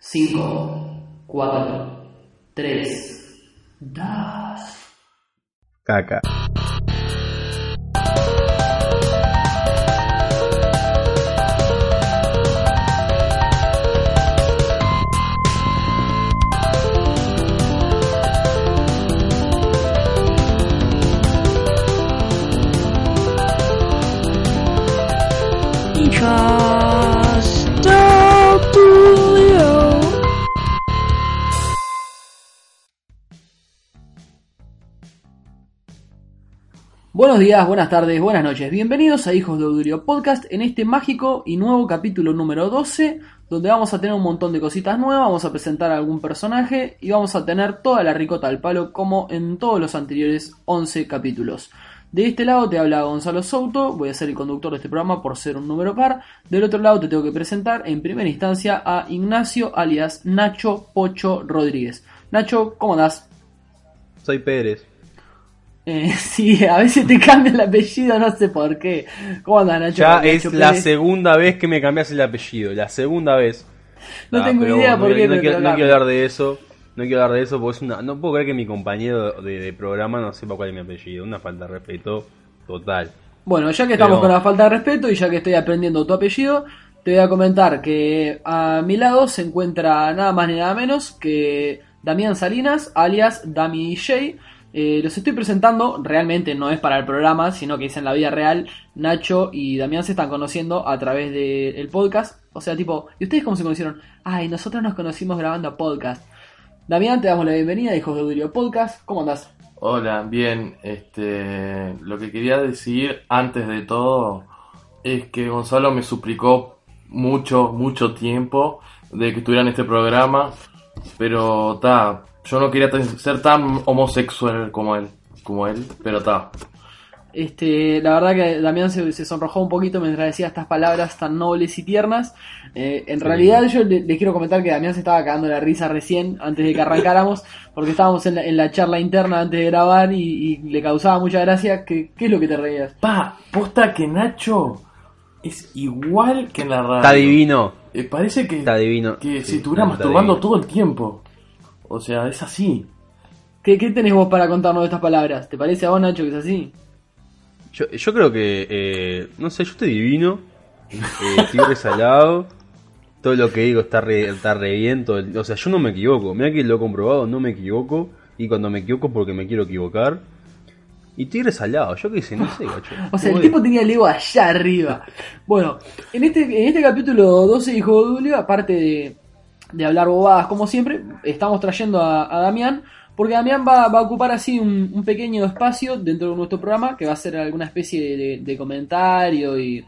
5, 4, 3, 2. Caca. Buenos días, buenas tardes, buenas noches. Bienvenidos a Hijos de Audurio Podcast en este mágico y nuevo capítulo número 12, donde vamos a tener un montón de cositas nuevas, vamos a presentar a algún personaje y vamos a tener toda la ricota al palo como en todos los anteriores 11 capítulos. De este lado te habla Gonzalo Souto, voy a ser el conductor de este programa por ser un número par. Del otro lado te tengo que presentar en primera instancia a Ignacio alias Nacho Pocho Rodríguez. Nacho, ¿cómo andás? Soy Pérez. Eh, sí, a veces te cambia el apellido, no sé por qué. ¿Cómo andás, Nacho? Ya es la segunda vez que me cambias el apellido, la segunda vez. No Ah, tengo idea bueno, por no, qué no quiero, no quiero hablar de eso. No quiero hablar de eso porque es una, no puedo creer que mi compañero de, de programa no sepa cuál es mi apellido. Una falta de respeto total. Bueno, ya que estamos con la falta de respeto y ya que estoy aprendiendo tu apellido, te voy a comentar que a mi lado se encuentra nada más ni nada menos que Damián Salinas, alias Dami J. Eh, los estoy presentando, realmente no es para el programa, sino que es en la vida real. Nacho y Damián se están conociendo a través del podcast. O sea, tipo, ¿y ustedes cómo se conocieron? Ay, nosotros nos conocimos grabando podcast. Damián, te damos la bienvenida, hijos de Audio Podcast. ¿Cómo andás? Hola, bien, este, lo que quería decir antes de todo es que Gonzalo me suplicó mucho, mucho tiempo de que estuviera en este programa, pero ta, yo no quería ser tan homosexual como él, como él, pero ta. Este, la verdad que Damián se, se sonrojó un poquito mientras decía estas palabras tan nobles y tiernas. Eh, en Sí. realidad yo le, le quiero comentar que Damián se estaba cagando la risa recién, antes de que arrancáramos, porque estábamos en la, en la charla interna antes de grabar y, y le causaba mucha gracia. ¿Qué, ¿Qué es lo que te reías? Pa, posta que Nacho es igual que en la radio. Está divino. Eh, parece que, Está divino. que Sí, se estuviera está masturbando divino. todo el tiempo. O sea, es así. ¿Qué, ¿Qué tenés vos para contarnos de estas palabras? ¿Te parece a vos, Nacho, que es así? Yo, yo creo que, eh, no sé, yo estoy divino. Eh, estoy resalado. Todo lo que digo está re, está re bien. todo el- o sea, yo no me equivoco. Mira que lo he comprobado, no me equivoco. Y cuando me equivoco es porque me quiero equivocar. Y estoy resalado. Yo qué sé, no sé, gacho. O sea, el tipo tenía el ego allá arriba. Bueno, en este, en este capítulo 12 de Hijo de Julio, aparte de, de hablar bobadas como siempre, estamos trayendo a, Damián, porque Damián va, va a ocupar así un, pequeño espacio dentro de nuestro programa, que va a ser alguna especie de, comentario y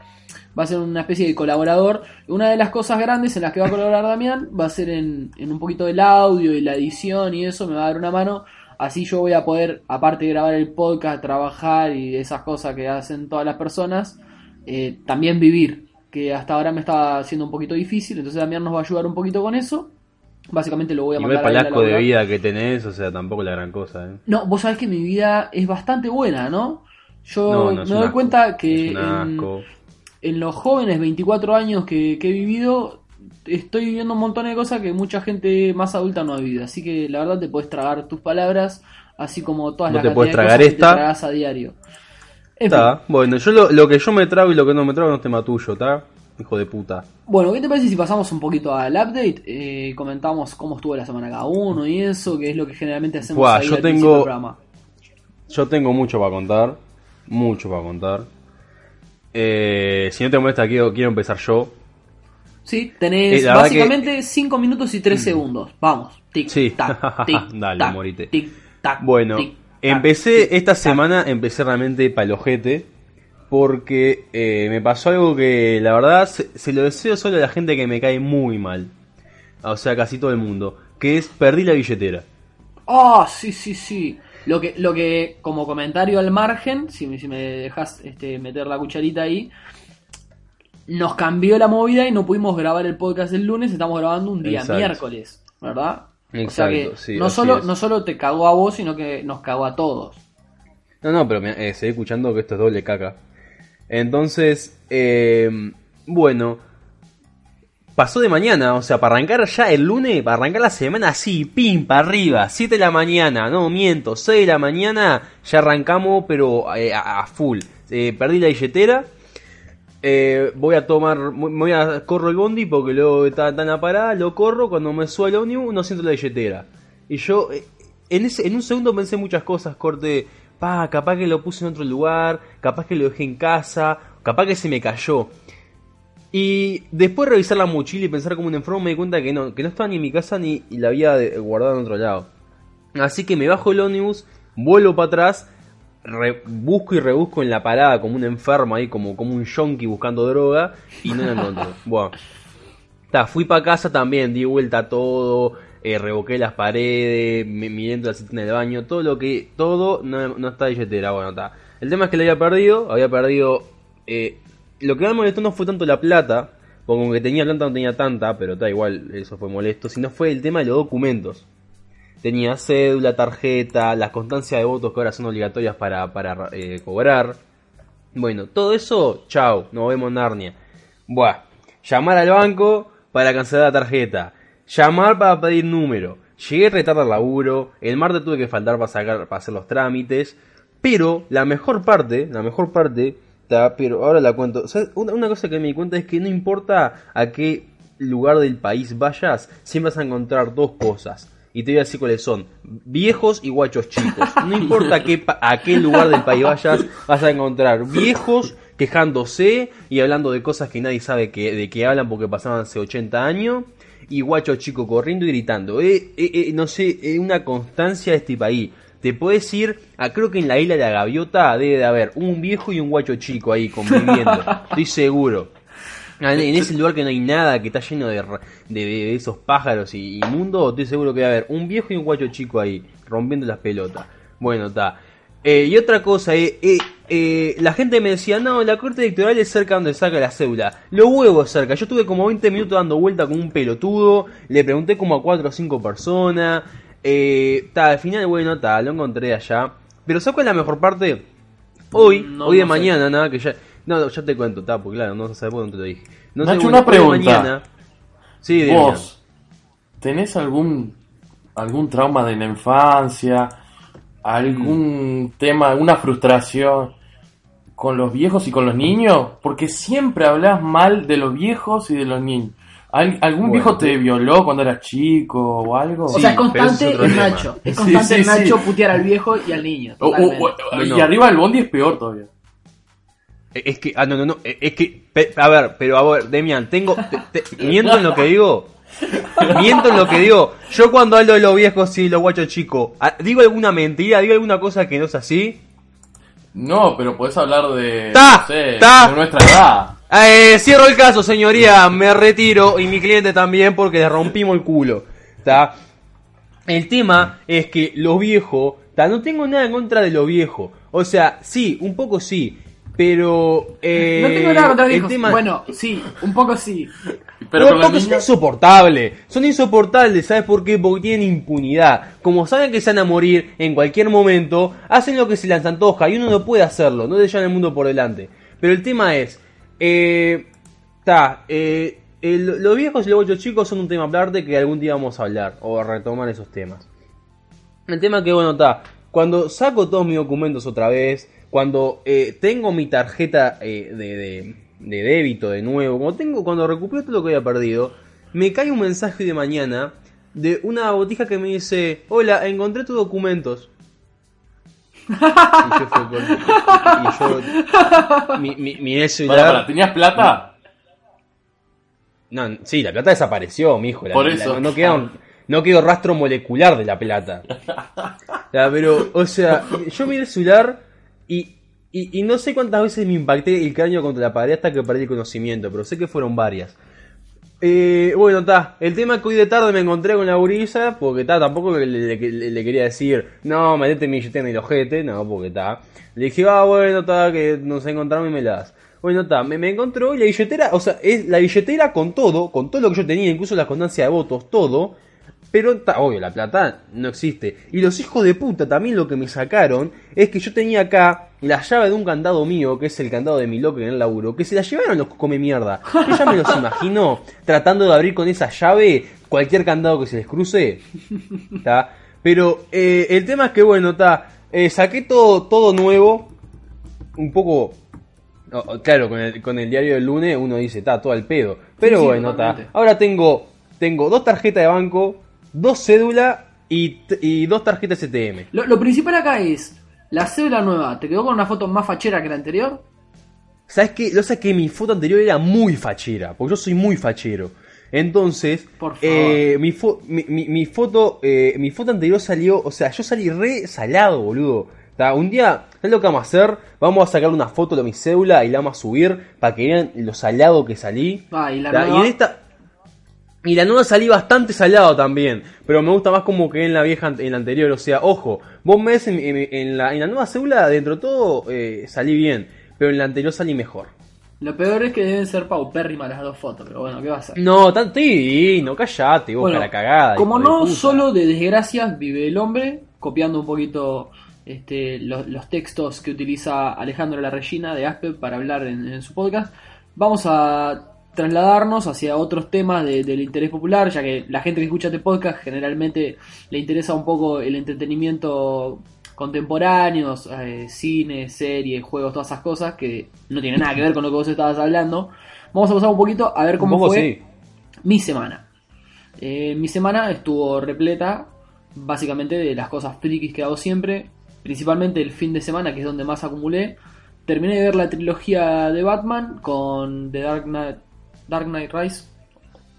va a ser una especie de colaborador. Una de las cosas grandes en las que va a colaborar Damián va a ser en, en un poquito del audio y la edición y eso, me va a dar una mano. Así yo voy a poder, aparte de grabar el podcast, trabajar y esas cosas que hacen todas las personas, eh, también vivir, que hasta ahora me estaba haciendo un poquito difícil, entonces Damián nos va a ayudar un poquito con eso. Básicamente lo voy a mandar el él a asco de vida que tenés, o sea, tampoco la gran cosa, ¿eh? No, vos sabés que mi vida es bastante buena, ¿no? Yo No, no, es me doy asco. cuenta que en, en los jóvenes 24 años que, que he vivido, estoy viviendo un montón de cosas que mucha gente más adulta no ha vivido. Así que la verdad te puedes tragar tus palabras, así como todas las te cantidad de cosas que te tragas a diario. Está, bueno, yo lo, lo que yo me trago y lo que no me trago no es tema tuyo, ¿está? Hijo de puta. Bueno, ¿qué te parece si pasamos un poquito al update? Eh, comentamos cómo estuvo la semana cada uno y eso, que es lo que generalmente hacemos Buah, ahí yo al tengo- del programa. Yo tengo mucho para contar. Mucho para contar. Eh, si no te molesta, quiero, quiero empezar yo. Sí, tenés Eh, básicamente 5 minutos y 3 segundos. Vamos, tic, Sí. tac, tic, Dale, tac, morite. tic, tac, Bueno, tic, empecé tic, esta tac. semana, empecé realmente palojete. Porque eh, me pasó algo que la verdad se, se lo deseo solo a la gente que me cae muy mal. o sea, casi todo el mundo, que es perdí la billetera. Ah, sí, sí, sí. Lo que, lo que, como comentario al margen, si, me- si me dejas este, meter la cucharita ahí, nos cambió la movida y no pudimos grabar el podcast el lunes, estamos grabando un día Exacto. miércoles, ¿verdad? O sea que sí, no, solo, es. no solo te cagó a vos, sino que nos cagó a todos. No, no, pero me, eh, seguí escuchando que esto es doble caca. Entonces, eh, bueno, pasó de mañana, o sea, para arrancar ya el lunes, para arrancar la semana así, pim, para arriba, 7 de la mañana, no, miento, 6 de la mañana, ya arrancamos, pero eh, a, a full. Eh, perdí la billetera. Eh, voy a tomar, voy a corro el bondi porque luego está tan a parada, lo corro, cuando me suelo el ómnibus no siento la billetera. Y yo eh, en, ese, en un segundo pensé muchas cosas, corte, pa, capaz que lo puse en otro lugar, capaz que lo dejé en casa, capaz que se me cayó. Y después de revisar la mochila y pensar como un enfermo me di cuenta que no, que no estaba ni en mi casa ni la había guardado en otro lado. Así que me bajo el ómnibus, vuelvo para atrás, re- busco y rebusco en la parada como un enfermo ahí, como, como un yonki buscando droga y no la encontré. bueno, Ta, fui para casa también, di vuelta a todo, eh, revoqué las paredes, miré la en del baño, todo lo que, todo no, no está billetera, bueno, está. El tema es que la había perdido, había perdido, eh, lo que me molestó no fue tanto la plata, porque como que tenía plata no tenía tanta, pero está igual, eso fue molesto, sino fue el tema de los documentos. Tenía cédula, tarjeta, las constancias de votos que ahora son obligatorias para, para eh, cobrar. Bueno, todo eso, chao, nos vemos en Narnia. Buah, llamar al banco para cancelar la tarjeta. Llamar para pedir número. Llegué retardo al laburo. El martes tuve que faltar para sacar, para hacer los trámites. Pero la mejor parte, la mejor parte, ta, pero ahora la cuento. Una, una cosa que me di cuenta es que no importa a qué lugar del país vayas, siempre vas a encontrar dos cosas. Y te voy a decir cuáles son. Viejos y guachos chicos. No importa a qué, a qué lugar del país vayas, vas a encontrar viejos quejándose y hablando de cosas que nadie sabe que, de qué hablan porque pasaban hace 80 años. Y guachos chicos corriendo y gritando. Eh, eh, eh, no sé, es una constancia de este país. Te puedes ir, a, creo que en la isla de la gaviota debe de haber un viejo y un guacho chico ahí conviviendo. Estoy seguro. Ah, En ese lugar que no hay nada, que está lleno de, de, de esos pájaros y inmundos, estoy seguro que va a haber un viejo y un guacho chico ahí, rompiendo las pelotas. Bueno, está. Eh, y otra cosa, eh, eh, eh, la gente me decía, no, la corte electoral es cerca donde saca la cédula. Lo huevos cerca. Yo estuve como 20 minutos dando vuelta con un pelotudo, le pregunté como a 4 o 5 personas. Eh, ta, al final, bueno, ta, lo encontré allá. Pero ¿sabes cuál es la mejor parte? Hoy, No, hoy de no mañana, nada, que ya... No, no, ya te cuento, ta, porque claro, no sabes por dónde te lo dije. No Nacho, sé, una bueno, de pregunta. mañana- Sí, dime. Vos, ¿tenés algún algún trauma de la infancia? ¿Algún tema, alguna frustración con los viejos y con los niños? Porque siempre hablas mal de los viejos y de los niños. ¿Al- ¿Algún Bueno, viejo te violó cuando eras chico o algo? O sea, es constante tema. Nacho. Es constante sí, en Nacho sí. putear al viejo y al niño. O- o- totalmente. o- No, y no. arriba del bondi es peor todavía. Eh, Es que, ah, no, no, no, eh, es que, a ver, pero a ver, Demian, tengo, te- te- miento en lo que digo, miento en lo que digo, yo cuando hablo de los viejos y los guachos chicos, ah, digo alguna mentira, digo alguna cosa que no es así, No, pero podés hablar de, Ta, no sé, ta. de nuestra edad. Eh, cierro el caso, señoría, me retiro y mi cliente también porque le rompimos el culo, ¿está? El tema es que los viejos, ta, no tengo nada en contra de los viejos, o sea, sí, un poco sí, pero... eh, no tengo nada contra el viejos. tema- Bueno, sí, un poco sí. Pero los porque son niños... insoportables. Son insoportables, ¿sabes por qué? Porque tienen impunidad. Como saben que se van a morir en cualquier momento, hacen lo que se les antoja y uno no puede hacerlo, no le llevan el mundo por delante. Pero el tema es, eh, ta, eh, el- los viejos y los ocho chicos son un tema aparte que algún día vamos a hablar o a retomar esos temas. El tema que, bueno, está. Cuando saco todos mis documentos otra vez, cuando eh, tengo mi tarjeta eh, de, de- de débito de nuevo, cuando, tengo, cuando recupero todo lo que había perdido, me cae un mensaje de mañana de una botija que me dice: Hola, encontré tus documentos. Y yo fue con- y yo mi, mi- celular. Pará, pará, ¿Tenías plata? No, sí, la plata desapareció, mijo. La, Por la- eso. no, quedó, no quedó rastro molecular de la plata. Pero, o sea, yo miré el celular y, y, no sé cuántas veces me impacté el cráneo contra la pared hasta que perdí el conocimiento, pero sé que fueron varias. Eh, bueno, está. El tema que hoy de tarde me encontré con la gurisa, porque está, tampoco le- le quería decir, no, metete mi billetera en el ojete, no, porque está. Le dije, ah, bueno, está, que nos encontramos y me la das. Bueno, está, me, me encontró y la billetera, o sea, es la billetera con todo, con todo lo que yo tenía, incluso la constancia de votos, todo. Pero está, obvio, la plata no existe. Y los hijos de puta también lo que me sacaron es que yo tenía acá la llave de un candado mío, que es el candado de mi locker en el laburo, que se la llevaron los come mierda. Yo ya me los imagino tratando de abrir con esa llave cualquier candado que se les cruce. ¿tá? Pero eh, el tema es que, bueno, está. saqué todo, todo nuevo. Un poco. claro, con el, con el diario del lunes uno dice, está todo al pedo. Pero sí, bueno, está. Ahora tengo, tengo dos tarjetas de banco, dos cédulas y, y dos tarjetas STM. Lo, lo principal acá es, la cédula nueva, ¿te quedó con una foto más fachera que la anterior? ¿Sabes qué? Lo sé que mi foto anterior era muy fachera, porque yo soy muy fachero. Entonces, Por favor. eh, mi, fo- mi, mi- mi foto eh, mi foto anterior salió, o sea, yo salí re salado, boludo. Ta, Un día, ¿sabes lo que vamos a hacer? Vamos a sacar una foto de mi cédula y la vamos a subir para que vean lo salado que salí. Ah, y la nueva. en esta y la nueva salí bastante salado también, pero me gusta más como que en la vieja, en la anterior. O sea, ojo, vos me ves en, en- en la, en la nueva cédula, dentro de todo, eh, salí bien, pero en la anterior salí mejor. Lo peor es que deben ser paupérrimas las dos fotos, pero bueno, ¿qué va a hacer? No, tan no callate, vos, Bueno, cara cagada. como de no solo de desgracias vive el hombre, copiando un poquito este, los, los textos que utiliza Alejandro La Regina de Aspe para hablar en, en su podcast, vamos a trasladarnos hacia otros temas de- del interés popular, ya que la gente que escucha este podcast generalmente le interesa un poco el entretenimiento contemporáneo, eh, cine, series, juegos, todas esas cosas que no tienen nada que ver con lo que vos estabas hablando. Vamos a pasar un poquito a ver cómo poco fue sí. mi semana. Eh, mi semana estuvo repleta básicamente de las cosas frikis que hago siempre, principalmente el fin de semana, que es donde más acumulé. Terminé de ver la trilogía de Batman con The Dark Knight, Dark Knight Rise.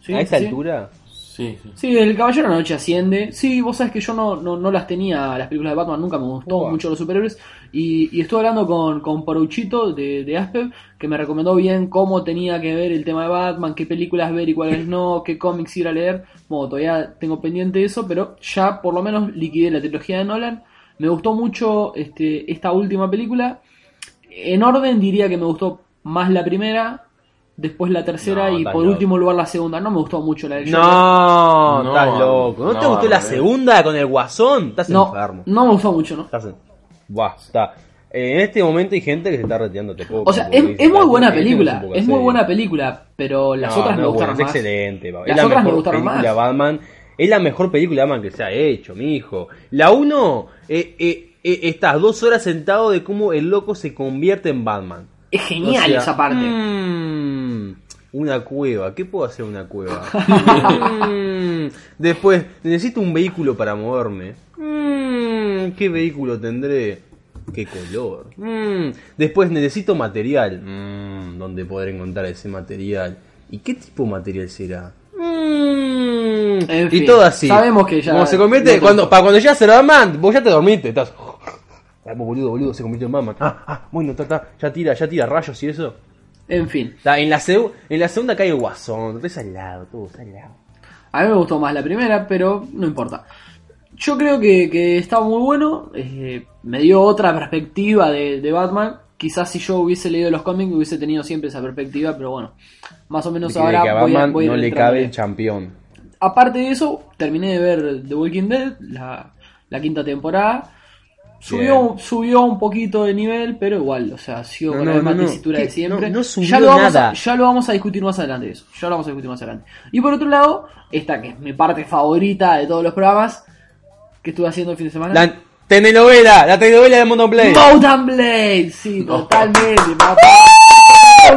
¿Sí? A esa ¿Sí? altura. Sí, sí. Sí, el Caballero de la Noche asciende. Sí, vos sabés que yo no, no, no las tenía, las películas de Batman, nunca me gustó Uah. mucho los superhéroes. Y, y estuve hablando con, con Poruchito de, de Aspev, que me recomendó bien cómo tenía que ver el tema de Batman, qué películas ver y cuáles no, qué cómics ir a leer. Bueno, todavía tengo pendiente eso, pero ya por lo menos liquidé la trilogía de Nolan. Me gustó mucho este, esta última película. En orden diría que me gustó más la primera, después la tercera No, y por loco. último lugar la segunda. No me gustó mucho la del Joker. No, No, estás loco. ¿No, te gustó la segunda con el guasón? Estás No, enfermo. no me gustó mucho, ¿no? Estás en... Buah, está. Eh, en este momento hay gente que se está retirando de poco. O sea, es, muy "Ah, buena este tipo película, es muy serio". buena película, pero las No, otras me no, gustaron bueno, más. Es excelente. Las es la otras me mejor gustaron película más. Batman. Es la mejor película de Batman que se ha hecho, mi hijo. La 1, eh, eh, eh, estás dos horas sentado de cómo el loco se convierte en Batman. Es genial O sea, esa parte. mm, una cueva. ¿Qué puedo hacer una cueva? Mm, después, necesito un vehículo para moverme. Mm, ¿Qué vehículo tendré? ¿Qué color? Mm, después necesito material. ¿Dónde podré encontrar ese material? ¿Y qué tipo de material será? En y todo así. sabemos que ya Como se no convierte, te- cuando, para cuando ya se lo Batman, vos ya te dormiste. Estás. Ah, boludo, boludo, se convirtió en Batman. Ah, ah, bueno, está, está, ya tira, ya tira rayos y eso. En fin, Ta, en, la en la segunda cae el guasón, todo a mí me gustó más la primera, pero no importa. Yo creo que, que estaba muy bueno, eh, me dio otra perspectiva de, de Batman. Quizás si yo hubiese leído los cómics hubiese tenido siempre esa perspectiva, pero bueno, más o menos De que- ahora de que a voy Batman voy a ir no le cabe el campeón. Aparte de eso, terminé de ver The Walking Dead, la, la quinta temporada. Subió, subió un poquito de nivel, pero igual, o sea, sigo No, con no, la misma no, tesitura de siempre. No- no subió ya, lo vamos nada. A, ya lo vamos a discutir más adelante eso. Ya lo vamos a discutir más adelante. Y por otro lado, esta que es mi parte favorita de todos los programas que estuve haciendo el fin de semana. La telenovela, la telenovela de Mountain Blade. Mountain Blade, sí, totalmente, papá.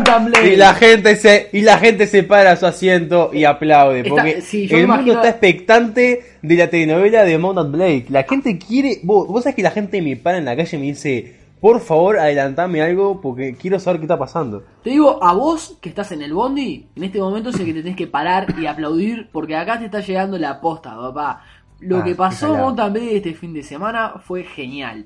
Blade. Y la gente se y la gente se para a su asiento y aplaude Está- porque sí, el mundo imagino- está expectante de la telenovela de Mountain Blade. La gente quiere, vos, vos sabés que la gente me para en la calle y me dice, "Por favor, adelantame algo porque quiero saber qué está pasando." Te digo, a vos que estás en el bondi, en este momento el que te tenés que parar y aplaudir porque acá te está llegando la posta, papá. Lo Ah, que pasó salado. Mountain Blade este fin de semana fue genial.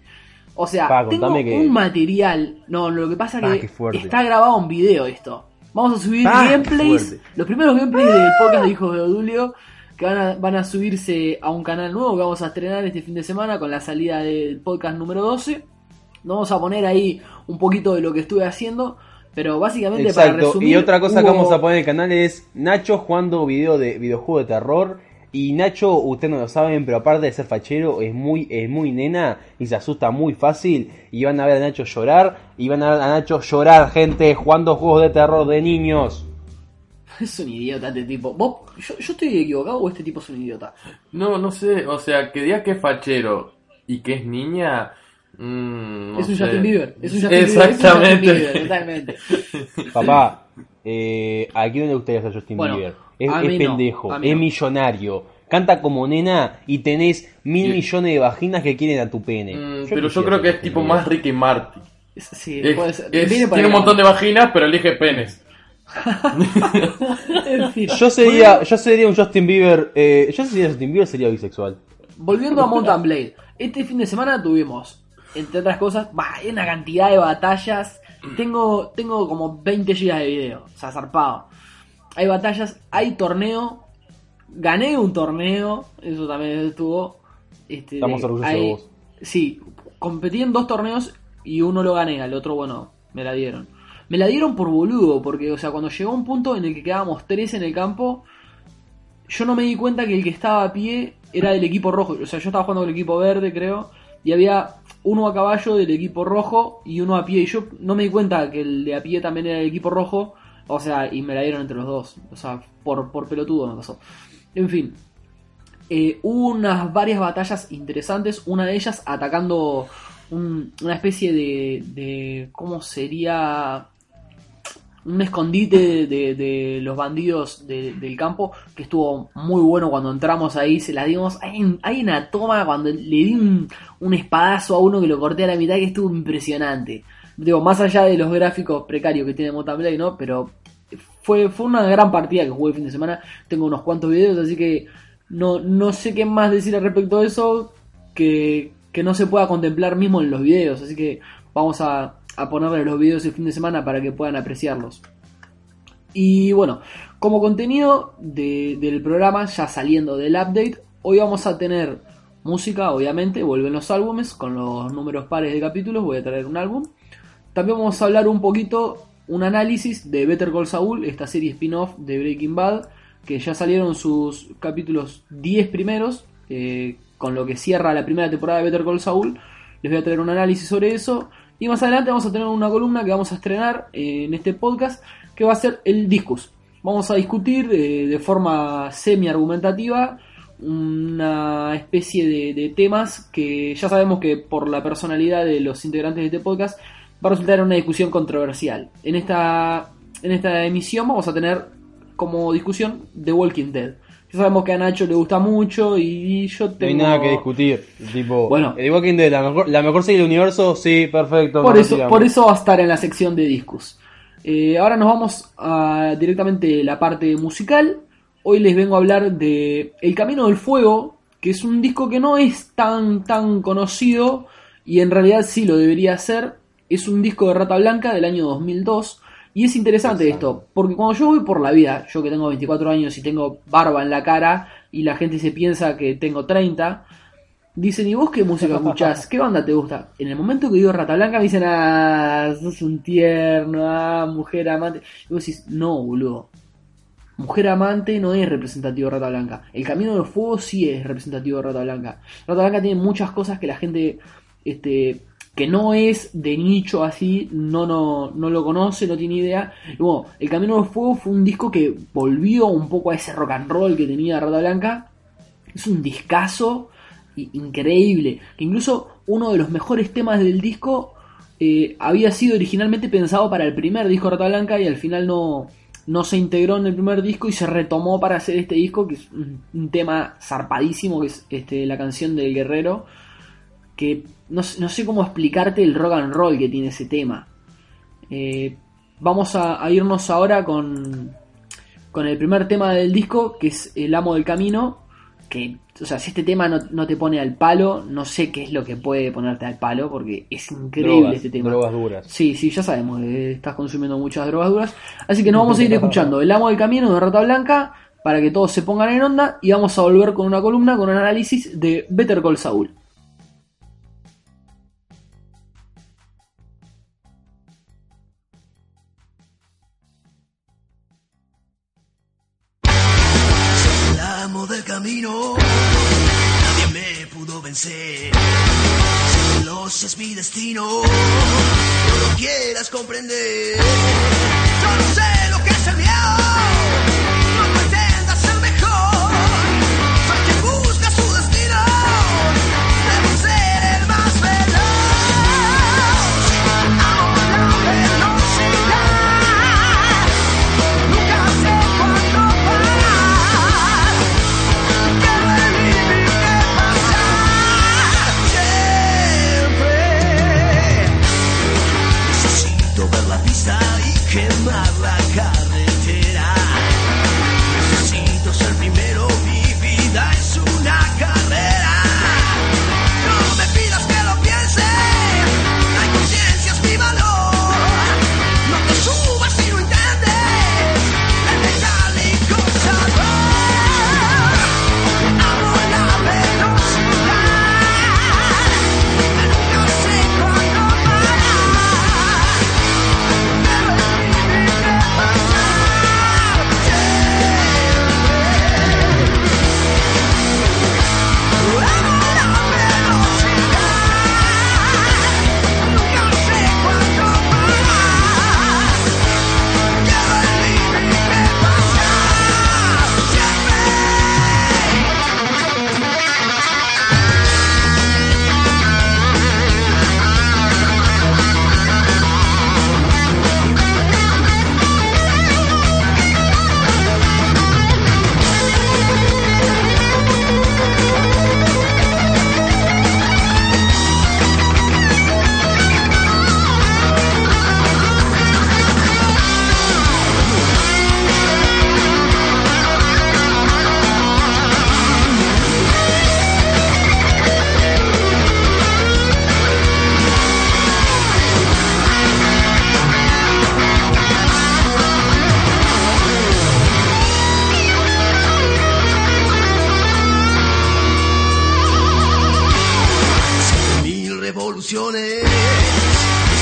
O sea, Pa, tengo que- un material. No, lo que pasa Ah, que está grabado en video esto. Vamos a subir Ah, gameplays, los primeros gameplays del podcast de Hijos de Odulio, que van a, van a subirse a un canal nuevo que vamos a estrenar este fin de semana con la salida del podcast número 12. Nos vamos a poner ahí un poquito de lo que estuve haciendo, pero básicamente para resumir... Y otra cosa que vamos a poner en el canal es Nacho jugando video de videojuego de terror. Y Nacho, ustedes no lo saben, pero aparte de ser fachero, es muy, es muy nena y se asusta muy fácil. Y van a ver a Nacho llorar. Y van a ver a Nacho llorar, gente, jugando juegos de terror de niños. Es un idiota este tipo. ¿Vos, yo, yo estoy equivocado o este tipo es un idiota? No, no sé, o sea, que diga que es fachero y que es niña. mm, no es un sé. Justin Bieber. Es un Justin Bieber. es un Justin Exactamente. Bieber, totalmente. Papá, eh, ¿a quién le gustaría ser Justin Bueno, Bieber? Es, no, pendejo, es no. millonario. Canta como nena y tenés mil millones de vaginas que quieren a tu pene. Mm, Yo pero yo creo que es tipo más Ricky Marty. Sí, Es- puede ser. es- Viene por tiene un montón de vaginas, pero elige penes. En fin. Yo sería, yo sería un Justin Bieber. Eh, yo sería Justin Bieber, sería bisexual. Volviendo a Mountain Blade, este fin de semana tuvimos, entre otras cosas, bah, hay una cantidad de batallas. Tengo, tengo como 20 GB de video, o sea, zarpado. Hay batallas, hay torneo. Gané un torneo, eso también estuvo. Este, Estamos orgullosos hay- de vos. Sí, competí en dos torneos y uno lo gané, al otro, bueno, me la dieron. Me la dieron por boludo, porque, o sea, cuando llegó un punto en el que quedábamos tres en el campo, yo no me di cuenta que el que estaba a pie era del equipo rojo. O sea, yo estaba jugando con el equipo verde, creo. Y había uno a caballo del equipo rojo y uno a pie. Y yo no me di cuenta que el de a pie también era del equipo rojo. O sea, y me la dieron entre los dos. O sea, por, por pelotudo me pasó. En fin. Eh, hubo unas varias batallas interesantes. Una de ellas atacando un- una especie de, de. ¿Cómo sería? un escondite de, los bandidos de- del campo que estuvo muy bueno cuando entramos ahí, se la dimos. Hay, hay una toma cuando le di un, un espadazo a uno que lo corté a la mitad que estuvo impresionante. Digo, más allá de los gráficos precarios que tiene Mountain Blade, ¿no? Pero fue, fue una gran partida que jugué el fin de semana. Tengo unos cuantos videos, así que no, no sé qué más decir al respecto de eso que, que no se pueda contemplar mismo en los videos. Así que vamos a, a ponerle los videos el fin de semana para que puedan apreciarlos. Y bueno, como contenido de- del programa, ya saliendo del update, hoy vamos a tener música, obviamente, vuelven los álbumes con los números pares de capítulos, voy a traer un álbum. También vamos a hablar un poquito, un análisis de Better Call Saul, esta serie spin-off de Breaking Bad, que ya salieron sus capítulos 10 primeros, eh, con lo que cierra la primera temporada de Better Call Saul. Les voy a traer un análisis sobre eso. Y más adelante vamos a tener una columna que vamos a estrenar eh, en este podcast, que va a ser el Discus. Vamos a discutir eh, de forma semi-argumentativa una especie de, de temas que ya sabemos que por la personalidad de los integrantes de este podcast va a resultar en una discusión controversial. En esta, en esta emisión vamos a tener como discusión The Walking Dead. Ya sabemos que a Nacho le gusta mucho y yo No tengo... hay nada que discutir. Tipo, Bueno. el Walking Dead, la mejor, la mejor serie del universo, sí, perfecto. Por eso, por eso va a estar en la sección de discos. Eh, ahora nos vamos a directamente la parte musical. Hoy les vengo a hablar de El Camino del Fuego, que es un disco que no es tan tan conocido y en realidad sí lo debería ser. Es un disco de Rata Blanca del año 2002 y es interesante esto, porque cuando yo voy por la vida, yo que tengo 24 años y tengo barba en la cara y la gente se piensa que tengo 30, Dicen, ¿y vos qué música escuchás? ¿Qué banda te gusta? En el momento que digo Rata Blanca me dicen, ah, sos un tierno, ah, mujer amante. Y vos decís, no, boludo. Mujer amante no es representativo de Rata Blanca. El Camino del Fuego sí es representativo de Rata Blanca. Rata Blanca tiene muchas cosas que la gente, este, que no es de nicho así, no, no, no lo conoce, no tiene idea. Y bueno, El Camino del Fuego fue un disco que volvió un poco a ese rock and roll que tenía Rata Blanca. Es un discazo increíble. Que incluso uno de los mejores temas del disco eh, había sido originalmente pensado para el primer disco de Rata Blanca y al final no, no se integró en el primer disco y se retomó para hacer este disco, que es un, un tema zarpadísimo, que es este, la canción del guerrero. Que no, sé- no sé cómo explicarte el rock and roll que tiene ese tema. Eh, vamos a, a irnos ahora con, con el primer tema del disco, que es El Amo del Camino, que, o sea, si este tema no, no te pone al palo, no sé qué es lo que puede ponerte al palo, porque es increíble Drogas, este tema. drogas duras. Sí, sí, ya sabemos, eh, estás consumiendo muchas drogas duras. Así que nos vamos a ir escuchando El Amo del Camino de Rata Blanca para que todos se pongan en onda y vamos a volver con una columna con un análisis de Better Call Saul. Camino, nadie me pudo vencer. Celos es mi destino, no lo quieras comprender. Yo no sé lo que es el miedo,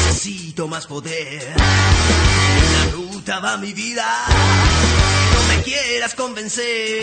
necesito más poder. En la ruta va mi vida, no me quieras convencer.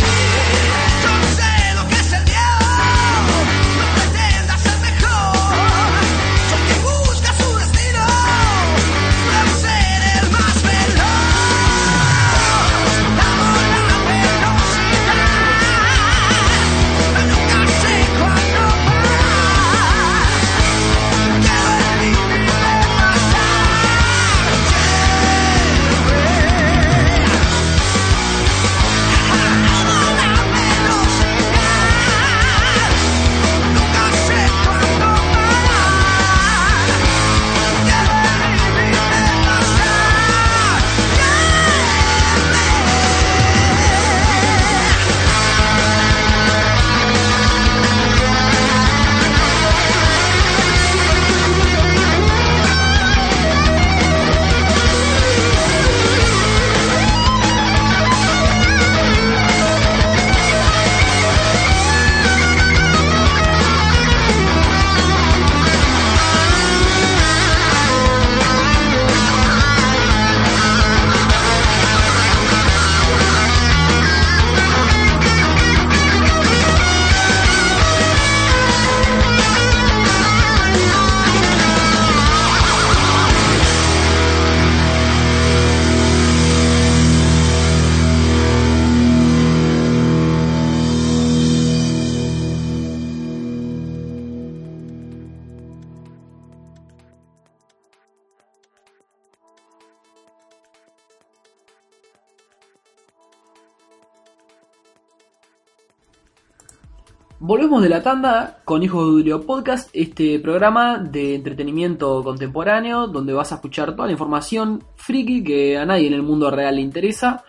De la tanda con Hijos de Julio Podcast, este programa de entretenimiento contemporáneo donde vas a escuchar toda la información friki que a nadie en el mundo real le interesa.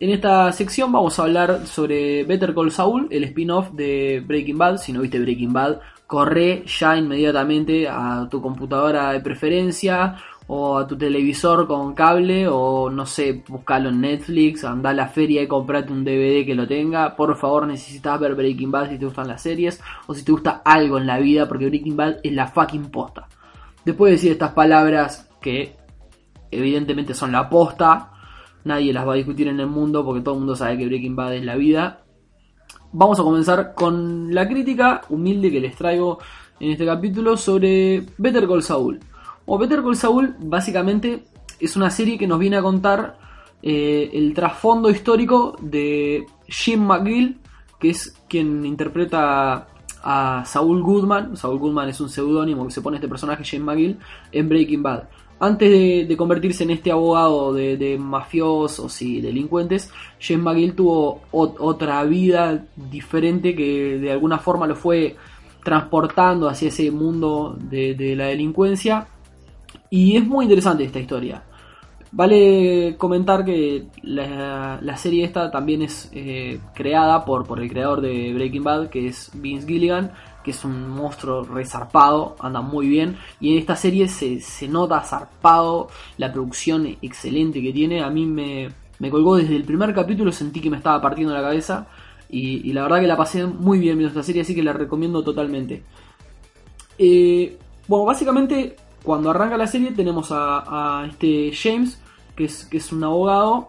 En esta sección vamos a hablar sobre Better Call Saul, el spin-off de Breaking Bad. Si no viste Breaking Bad, corre ya inmediatamente a tu computadora de preferencia o a tu televisor con cable o no sé, buscalo en Netflix, anda a la feria y comprate un DVD que lo tenga. Por favor, necesitas ver Breaking Bad si te gustan las series o si te gusta algo en la vida, porque Breaking Bad es la fucking posta. Después de decir estas palabras que evidentemente son la posta, nadie las va a discutir en el mundo porque todo el mundo sabe que Breaking Bad es la vida. Vamos a comenzar con la crítica humilde que les traigo en este capítulo sobre Better Call Saul. O Better Call Saul básicamente es una serie que nos viene a contar eh, el trasfondo histórico de Jim McGill, que es quien interpreta a Saul Goodman. Saul Goodman es un seudónimo que se pone este personaje, Jim McGill, en Breaking Bad. Antes de, convertirse en este abogado de, mafiosos y delincuentes, James McGill tuvo ot- otra vida diferente que de alguna forma lo fue transportando hacia ese mundo de la delincuencia. Y es muy interesante esta historia. Vale comentar que la, la serie esta también es eh, creada por, por el creador de Breaking Bad, que es Vince Gilligan, que es un monstruo resarpado, anda muy bien. Y en esta serie se, se nota zarpado, la producción excelente que tiene. A mí me, me colgó desde el primer capítulo, sentí que me estaba partiendo la cabeza. Y, la verdad que la pasé muy bien viendo esta serie, así que la recomiendo totalmente. Eh, bueno, básicamente cuando arranca la serie tenemos a, este James, que es, que es un abogado,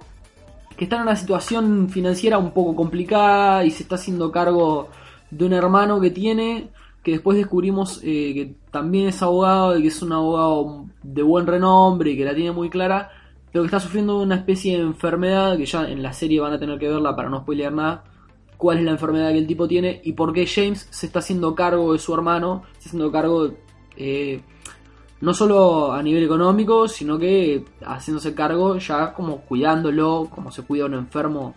que está en una situación financiera un poco complicada y se está haciendo cargo de un hermano que tiene, que después descubrimos eh, que también es abogado y que es un abogado de buen renombre y que la tiene muy clara, pero que está sufriendo una especie de enfermedad que ya en la serie van a tener que verla para no spoilear nada cuál es la enfermedad que el tipo tiene y por qué James se está haciendo cargo de su hermano, se está haciendo cargo eh, no solo a nivel económico, sino que haciéndose cargo ya como cuidándolo, como se cuida un enfermo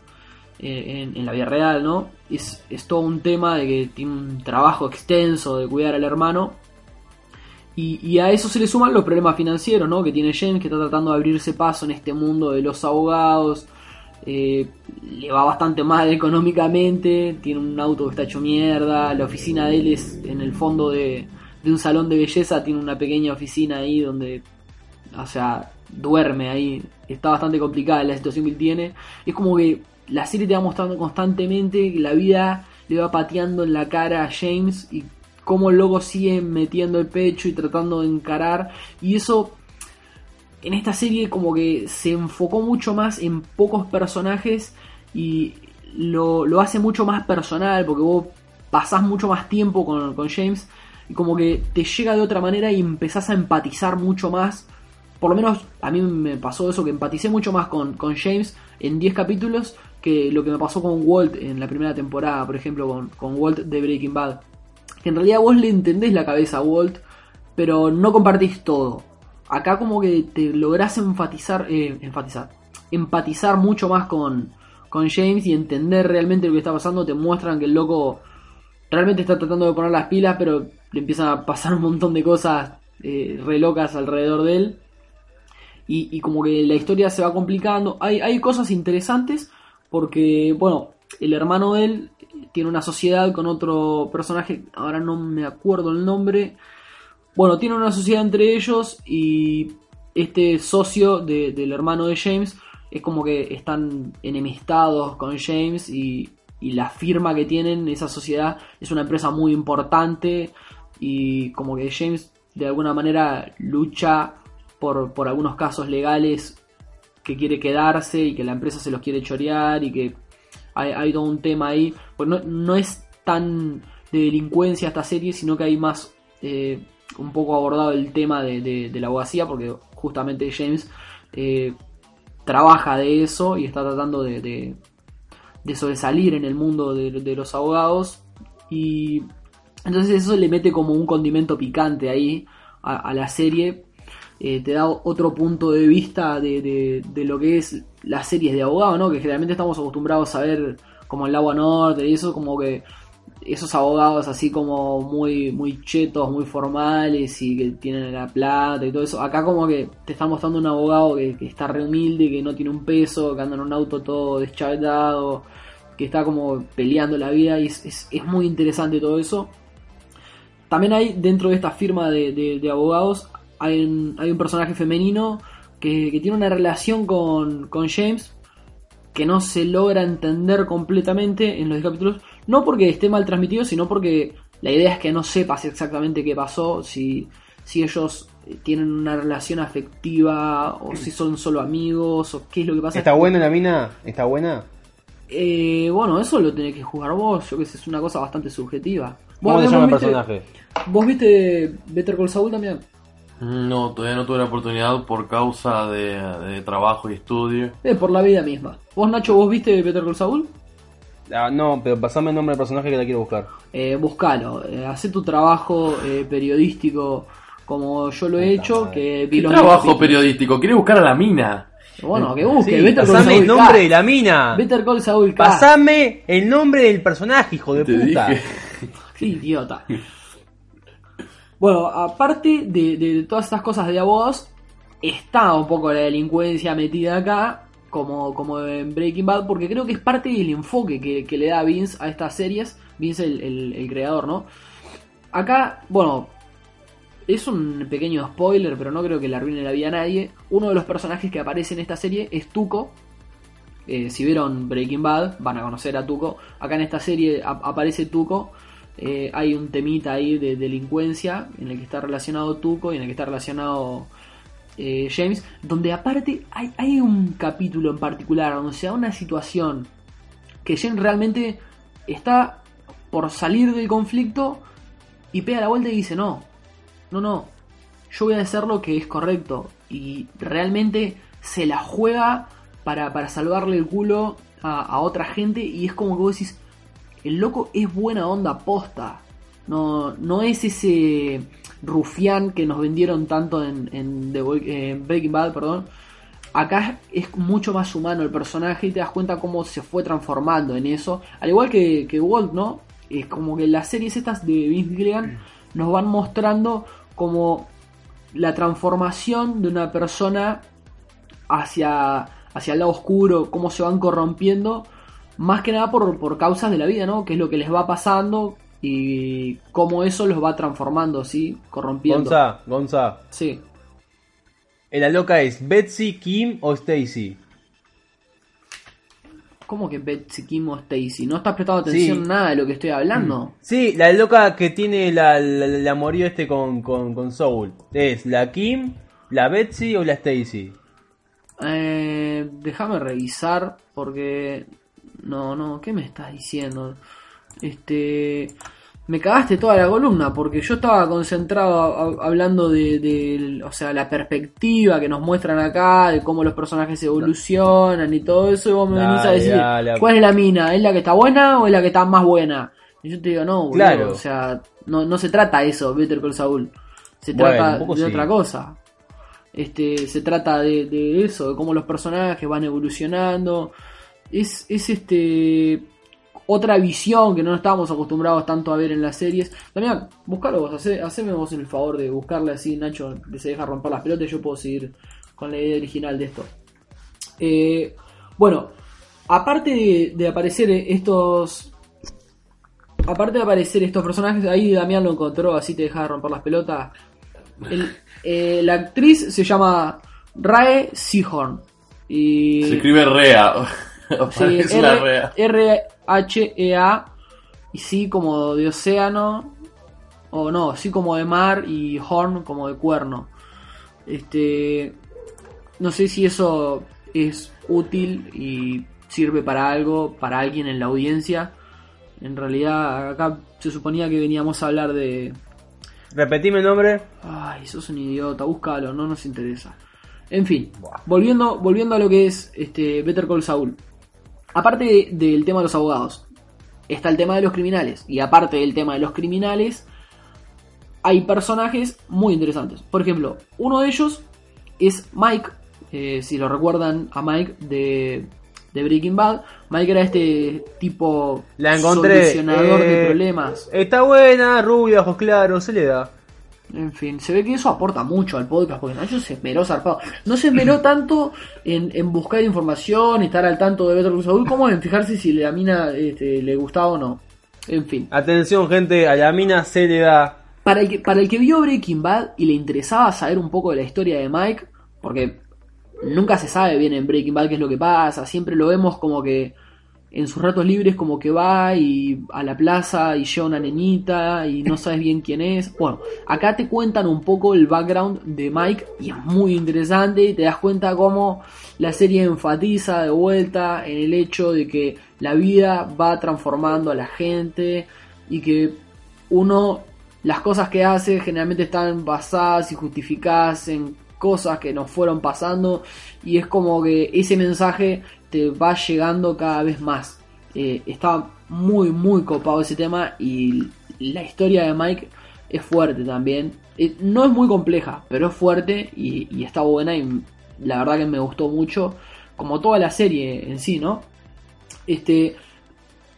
eh, en, la vida real, ¿no? Es, es todo un tema de que tiene un trabajo extenso de cuidar al hermano. Y, y a eso se le suman los problemas financieros, ¿no? Que tiene James, que está tratando de abrirse paso en este mundo de los abogados. Eh, le va bastante mal económicamente, tiene un auto que está hecho mierda, la oficina de él es en el fondo de, de un salón de belleza, tiene una pequeña oficina ahí donde, o sea, duerme ahí, está bastante complicada la situación que él tiene, es como que la serie te va mostrando constantemente que la vida le va pateando en la cara a James y cómo el loco sigue metiendo el pecho y tratando de encarar, y eso en esta serie como que se enfocó mucho más en pocos personajes y lo, lo hace mucho más personal porque vos pasás mucho más tiempo con, con, James como que te llega de otra manera y empezás a empatizar mucho más. Por lo menos a mí me pasó eso, que empaticé mucho más con, con James en 10 capítulos que lo que me pasó con Walt en la primera temporada, por ejemplo, con, con Walt de Breaking Bad. Que en realidad vos le entendés la cabeza a Walt, pero no compartís todo acá como que te lográs enfatizar, eh, enfatizar, empatizar mucho más con, con James y entender realmente lo que está pasando. Te muestran que el loco realmente está tratando de poner las pilas, pero le empiezan a pasar un montón de cosas eh, re locas alrededor de él. Y, como que la historia se va complicando. Hay, hay cosas interesantes porque, bueno, el hermano de él tiene una sociedad con otro personaje, ahora no me acuerdo el nombre. Bueno, tiene una sociedad entre ellos y este socio de, del hermano de James es como que están enemistados con James y, y, la firma que tienen, esa sociedad, es una empresa muy importante y como que James de alguna manera lucha por, por algunos casos legales que quiere quedarse y que la empresa se los quiere chorear y que hay, hay todo un tema ahí. Pues no, no es tan de delincuencia esta serie, sino que hay más... Eh, un poco abordado el tema de, de, la abogacía, porque justamente James eh, trabaja de eso y está tratando de, de, de sobresalir en el mundo de, los abogados. Y entonces eso le mete como un condimento picante ahí a, la serie. Eh, te da otro punto de vista de, lo que es las series de abogados, ¿no? Que generalmente estamos acostumbrados a ver como el agua norte y eso, como que esos abogados así como muy, muy chetos, muy formales y que tienen la plata y todo eso. Acá como que te está mostrando un abogado que, que está re humilde, que no tiene un peso, que anda en un auto todo deschavetado, que está como peleando la vida y es, es- es muy interesante todo eso. También hay dentro de esta firma de, de- de abogados, hay un, hay un personaje femenino que, que tiene una relación con, con James que no se logra entender completamente en los capítulos, no porque esté mal transmitido, sino porque la idea es que no sepas exactamente qué pasó, si, si ellos tienen una relación afectiva o si son solo amigos o qué es lo que pasa. ¿Está buena la mina? ¿Está buena? Eh, bueno, eso lo tenés que jugar vos, yo que sé, es una cosa bastante subjetiva. ¿Cómo ¿Vos, se llama el viste- personaje? ¿Vos viste Better Call Saul también? No, todavía no tuve la oportunidad por causa de, de trabajo y estudio. Eh, por la vida misma. ¿Vos, Nacho, vos viste Better Call Saul? Ah, no, pero pasame el nombre del personaje que la quiero buscar. Eh, buscalo, eh, hacé tu trabajo eh, periodístico como yo lo he hecho, que vi ¿Qué los trabajo capítulos. periodístico? ¿Quiere buscar a la mina? Bueno, que busque, Sí, Better Call pasame Saul el nombre K. de la mina. Better Call Saul K. Pasame el nombre del personaje, hijo de Te puta. dije. Idiota. Bueno, aparte de, todas estas cosas de abogados, está un poco la delincuencia metida acá, como, como en Breaking Bad, porque creo que es parte del enfoque que, le da Vince a estas series. Vince, el, el- creador, ¿no? Acá, bueno, es un pequeño spoiler, pero no creo que le arruine la vida a nadie. Uno de los personajes que aparece en esta serie es Tuco. Eh, si vieron Breaking Bad, van a conocer a Tuco. Acá en esta serie ap- aparece Tuco. Eh, hay un temita ahí de delincuencia en el que está relacionado Tuco y en el que está relacionado eh, James. Donde aparte hay, hay un capítulo en particular donde se da una situación que James realmente está por salir del conflicto y pega la vuelta y dice no, no, no, yo voy a hacer lo que es correcto. Y realmente se la juega para, para salvarle el culo a, a otra gente. Y es como que vos decís, el loco es buena onda posta. No, no es ese rufián que nos vendieron tanto en, Breaking Bad, perdón. Acá es mucho más humano el personaje y te das cuenta cómo se fue transformando en eso. Al igual que, que Walt, ¿no? Es como que las series estas de Vince Gilligan nos van mostrando como la transformación de una persona hacia, hacia el lado oscuro, cómo se van corrompiendo, más que nada por, por causas de la vida, ¿no? Que es lo que les va pasando y cómo eso los va transformando, ¿sí? Corrompiendo. Gonza, Gonza. Sí. ¿La loca es Betsy, Kim o Stacy? ¿Cómo que Betsy Kim o Stacy? ¿No estás prestando atención Sí. a nada de lo que estoy hablando? Sí, la loca que tiene la, la, la este con, con, con Soul. ¿Es la Kim, la Betsy o la Stacy? Eh, déjame revisar porque no, no, ¿qué me estás diciendo? Este, me cagaste toda la columna porque yo estaba concentrado a- a- hablando de, de, o sea, la perspectiva que nos muestran acá, de cómo los personajes evolucionan y todo eso, y vos me Dale, venís a decir, dale. ¿cuál es la mina? ¿Es la que está buena o es la que está más buena? Y yo te digo, no, boludo, Claro. o sea, no, no se trata eso, Better Call Saul. Se Bueno, trata de sí. otra cosa. Este, se trata de, de eso, de cómo los personajes van evolucionando. Es, es este otra visión que no estábamos acostumbrados tanto a ver en las series. También, buscalo vos, hacé- haceme vos el favor de buscarle así, Nacho, que se deja romper las pelotas yo puedo seguir con la idea original de esto. Eh, bueno, aparte de, aparecer estos. Aparte de aparecer estos personajes, ahí Damián lo encontró, así te deja de romper las pelotas. El- eh, la actriz se llama Rae Seahorn. Y Se escribe Rea. Sí. R-H-E-A y sí como de océano o no, sí como de mar y horn como de cuerno. Este no sé si eso es útil y sirve para algo para alguien en la audiencia. En realidad acá se suponía que veníamos a hablar de Repetime el nombre. Ay, sos un idiota, búscalo, no nos interesa. En fin, volviendo, volviendo a lo que es este Better Call Saul. Aparte de- del tema de los abogados, está el tema de los criminales. Y aparte del tema de los criminales, hay personajes muy interesantes. Por ejemplo, uno de ellos es Mike. eh, si lo recuerdan a Mike de de Breaking Bad. Mike era este tipo La encontré. solucionador de eh, problemas. Está buena, rubia, ojos claros, se le da. En fin, se ve que eso aporta mucho al podcast, porque Nacho se esmeró zarpado. No se esmeró tanto en, en buscar información, estar al tanto de Better Call Saul, como en fijarse si la mina este, le gustaba o no. En fin. Atención, gente, a la mina se le da. Para el, que, para el que vio Breaking Bad y le interesaba saber un poco de la historia de Mike, porque nunca se sabe bien en Breaking Bad qué es lo que pasa, siempre lo vemos como que en sus ratos libres como que va y a la plaza y lleva una nenita y no sabes bien quién es. Bueno, acá te cuentan un poco el background de Mike y es muy interesante y te das cuenta cómo la serie enfatiza de vuelta en el hecho de que la vida va transformando a la gente y que uno las cosas que hace generalmente están basadas y justificadas en cosas que nos fueron pasando y es como que ese mensaje te va llegando cada vez más. Eh, está muy muy copado ese tema y la historia de Mike es fuerte también. Eh, no es muy compleja, pero es fuerte y, está buena y la verdad que me gustó mucho, como toda la serie en sí, ¿no? Este,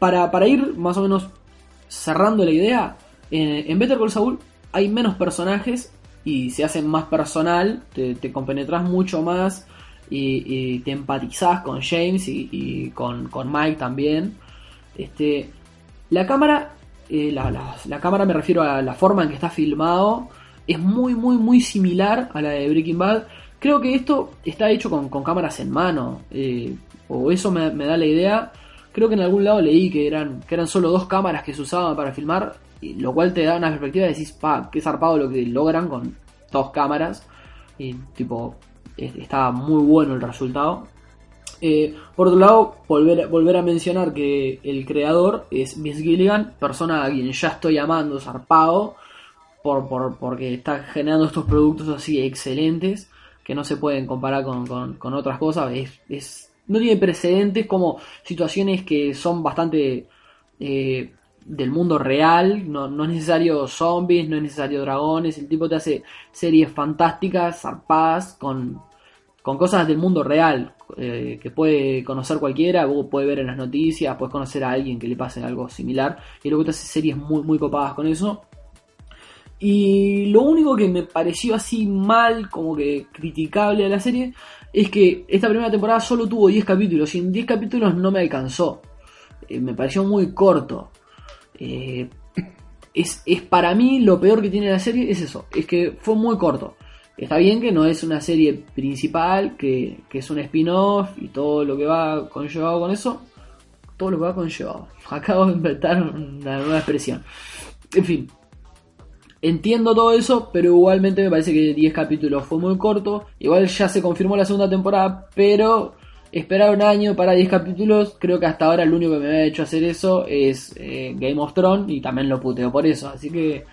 para, para ir más o menos cerrando la idea, en, en Better Call Saul hay menos personajes y se hace más personal, te, te compenetras mucho más y, te empatizás con James y, y con, con Mike también. Este, la cámara, eh, la, la- la cámara me refiero a la forma en que está filmado, es muy, muy, muy similar a la de Breaking Bad. Creo que esto está hecho con, con cámaras en mano, eh, o eso me, me da la idea. Creo que en algún lado leí que eran, que eran solo dos cámaras que se usaban para filmar, lo cual te da una perspectiva de decís, pa, qué zarpado lo que logran con dos cámaras. Y tipo, es- está muy bueno el resultado. Eh, por otro lado, volver, volver a mencionar que el creador es Miss Gilligan, persona a quien ya estoy amando, zarpado, por, por, porque está generando estos productos así excelentes que no se pueden comparar con, con- con otras cosas. Es- no tiene precedentes como situaciones que son bastante eh, del mundo real. No, no es necesario zombies, no es necesario dragones. El tipo te hace series fantásticas, zarpadas, con, con cosas del mundo real eh, que puede conocer cualquiera, vos puede ver en las noticias, puedes conocer a alguien que le pase algo similar. Y luego te hace series muy, muy copadas con eso. Y lo único que me pareció así mal, como que criticable a la serie, es que esta primera temporada solo tuvo 10 capítulos y en 10 capítulos no me alcanzó. Eh, me pareció muy corto. Eh, es, es para mí lo peor que tiene la serie, es eso, es que fue muy corto. Está bien que no es una serie principal, que, que es un spin-off y todo lo que va conllevado con eso. Todo lo que va conllevado. Acabo de inventar una nueva expresión. En fin, Entiendo todo eso, pero igualmente me parece que 10 capítulos fue muy corto. Igual ya se confirmó la segunda temporada, pero esperar un año para 10 capítulos, creo que hasta ahora el único que me había hecho hacer eso es eh, Game of Thrones y también lo puteo por eso. Así que...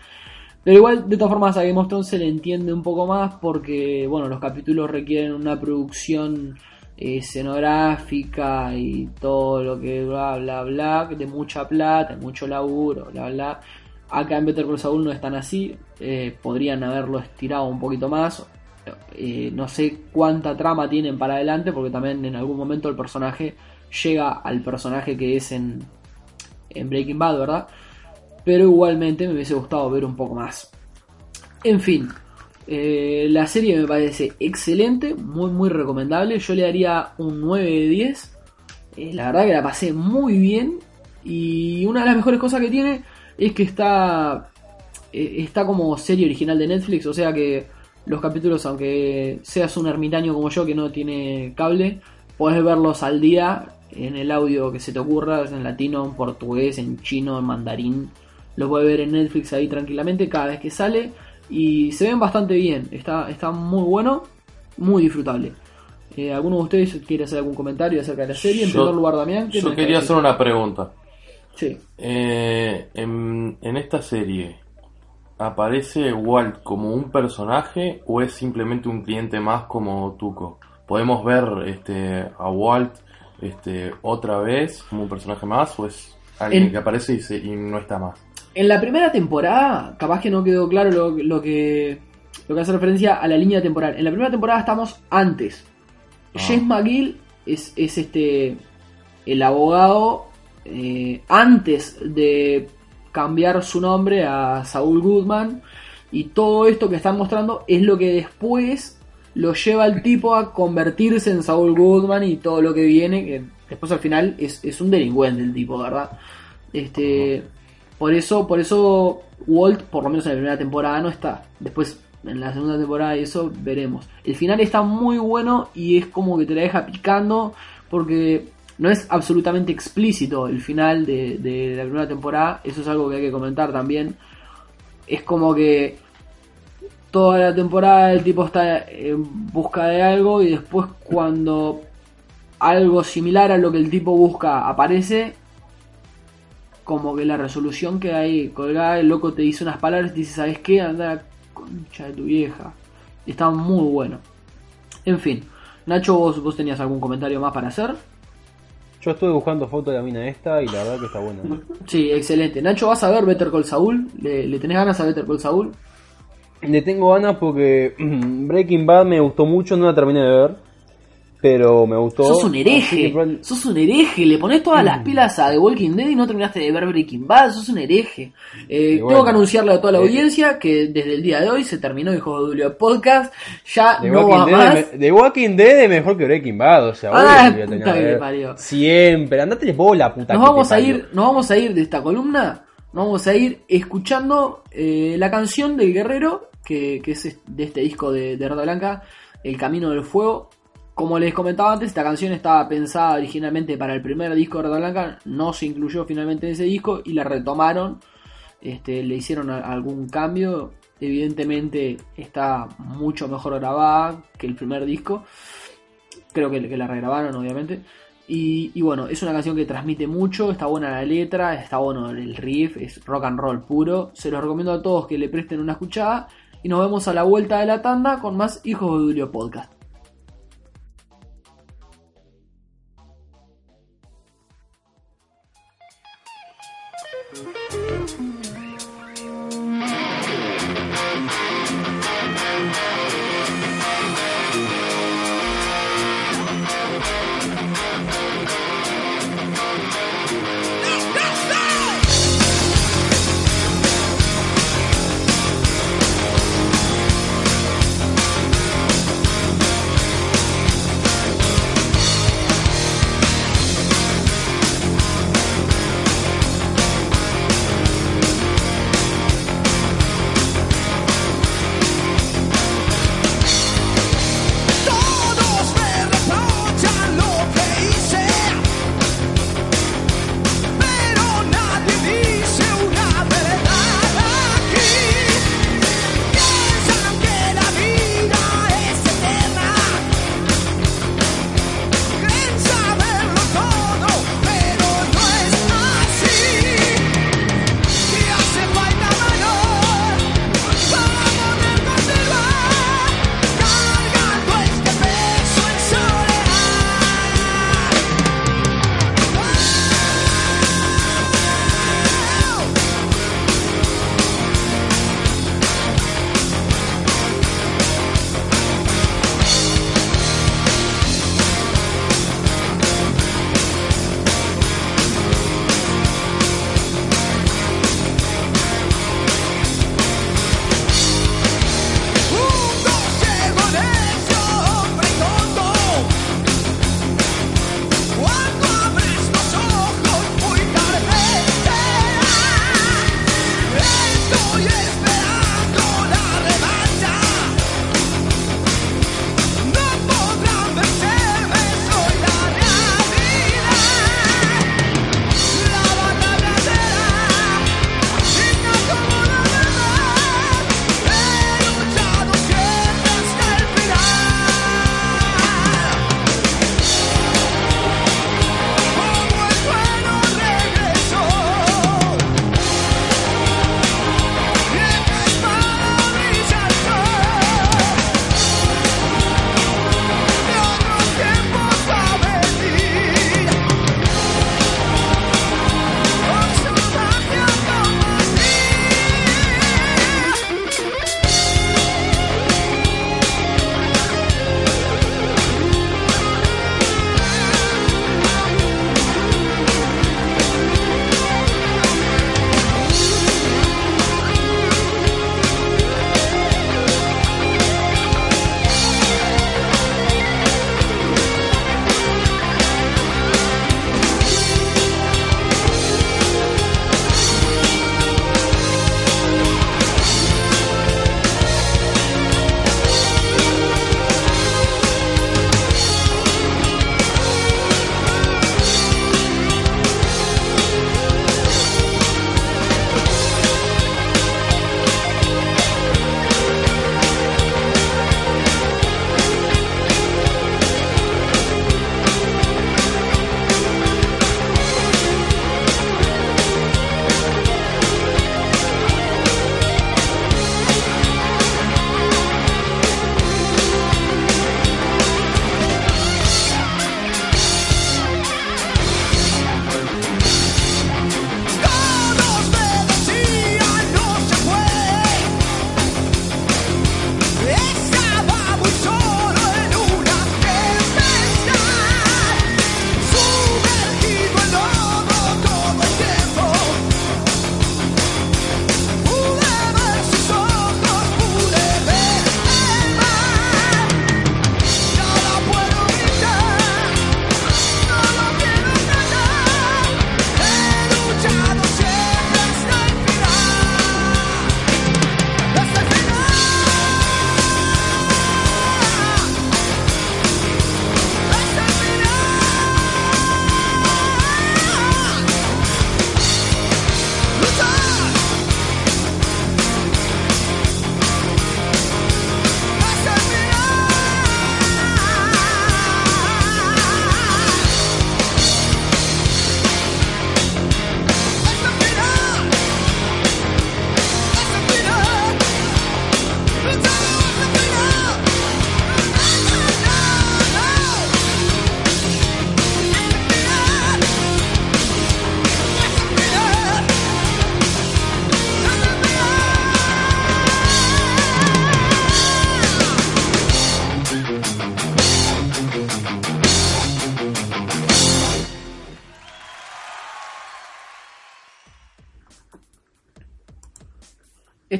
Pero igual, de todas formas, a Game of Thrones se le entiende un poco más porque, bueno, los capítulos requieren una producción eh, escenográfica y todo lo que bla bla bla, de mucha plata, mucho laburo, bla bla. Acá en Better Call Saul no están así, eh, podrían haberlo estirado un poquito más. Eh, no sé cuánta trama tienen para adelante, porque también en algún momento el personaje llega al personaje que es en, Breaking Bad, ¿verdad? Pero igualmente me hubiese gustado ver un poco más. En fin, eh, la serie me parece excelente, muy muy recomendable. Yo le daría un 9 de 10. Eh, la verdad que la pasé muy bien. Y una de las mejores cosas que tiene es que está, está como serie original de Netflix. O sea que los capítulos, aunque seas un ermitaño como yo que no tiene cable, podés verlos al día en el audio que se te ocurra, en latino, en portugués, en chino, en mandarín. Lo puedes ver en Netflix ahí tranquilamente cada vez que sale. Y se ven bastante bien. Está, está muy bueno, muy disfrutable. Eh, ¿Alguno de ustedes quiere hacer algún comentario acerca de la serie? En Yo- primer lugar, Damián. ¿qué Yo quería que hacer una pregunta. Sí. Eh, en, en esta serie, ¿aparece Walt como un personaje o es simplemente un cliente más como Tuco? ¿Podemos ver este, a Walt este, otra vez como un personaje más o es alguien En- que aparece y, se- y no está más? En la primera temporada, capaz que no quedó claro lo, lo que lo que hace referencia a la línea temporal. En la primera temporada estamos antes. Ah. James McGill es, es este el abogado, eh, antes de cambiar su nombre a Saúl Goodman, y todo esto que están mostrando es lo que después lo lleva al tipo a convertirse en Saúl Goodman y todo lo que viene, que después al final es, es un delincuente el tipo, ¿verdad? Este, por eso, por eso Walt, por lo menos en la primera temporada, no está. Después, en la segunda temporada eso, veremos. El final está muy bueno y es como que te la deja picando porque no es absolutamente explícito el final de, de la primera temporada. Eso es algo que hay que comentar también. Es como que toda la temporada el tipo está en busca de algo y después cuando algo similar a lo que el tipo busca aparece, como que la resolución queda ahí colgada, el loco te dice unas palabras y dice, ¿sabes qué? Anda concha de tu vieja. Está muy bueno. En fin, Nacho, ¿vos, vos tenías algún comentario más para hacer? Yo estuve buscando fotos de la mina esta y la verdad que está buena. Sí, excelente. Nacho, ¿vas a ver Better Call Saul? ¿Le, le tenés ganas a Better Call Saul? Le tengo ganas porque Breaking Bad me gustó mucho, no la terminé de ver. Pero me gustó. Sos un hereje, que sos un hereje, le pones todas Mm. las pilas a The Walking Dead y no terminaste de ver Breaking Bad, sos un hereje. Eh, bueno, tengo que anunciarle a toda la eh, audiencia que desde el día de hoy se terminó Hijo de Julio Podcast, ya The no Walking, va Dead más. me- The Walking Dead es mejor que Breaking Bad, o sea, Ah, voy a puta de que ver. parió. Siempre, andate vos la puta Nos que vamos te a ir, nos vamos a ir de esta columna, nos vamos a ir escuchando eh, la canción del guerrero, que, que es de este disco de, de Rata Blanca, El Camino del Fuego. Como les comentaba antes, esta canción estaba pensada originalmente para el primer disco de Rata Blanca, no se incluyó finalmente en ese disco y la retomaron, este, le hicieron algún cambio. Evidentemente está mucho mejor grabada que el primer disco. Creo que, que la regrabaron, obviamente. Y, y bueno, es una canción que transmite mucho, está buena la letra, está bueno el riff, es rock and roll puro. Se los recomiendo a todos que le presten una escuchada. Y nos vemos a la vuelta de la tanda con más Hijos de Julio Podcast.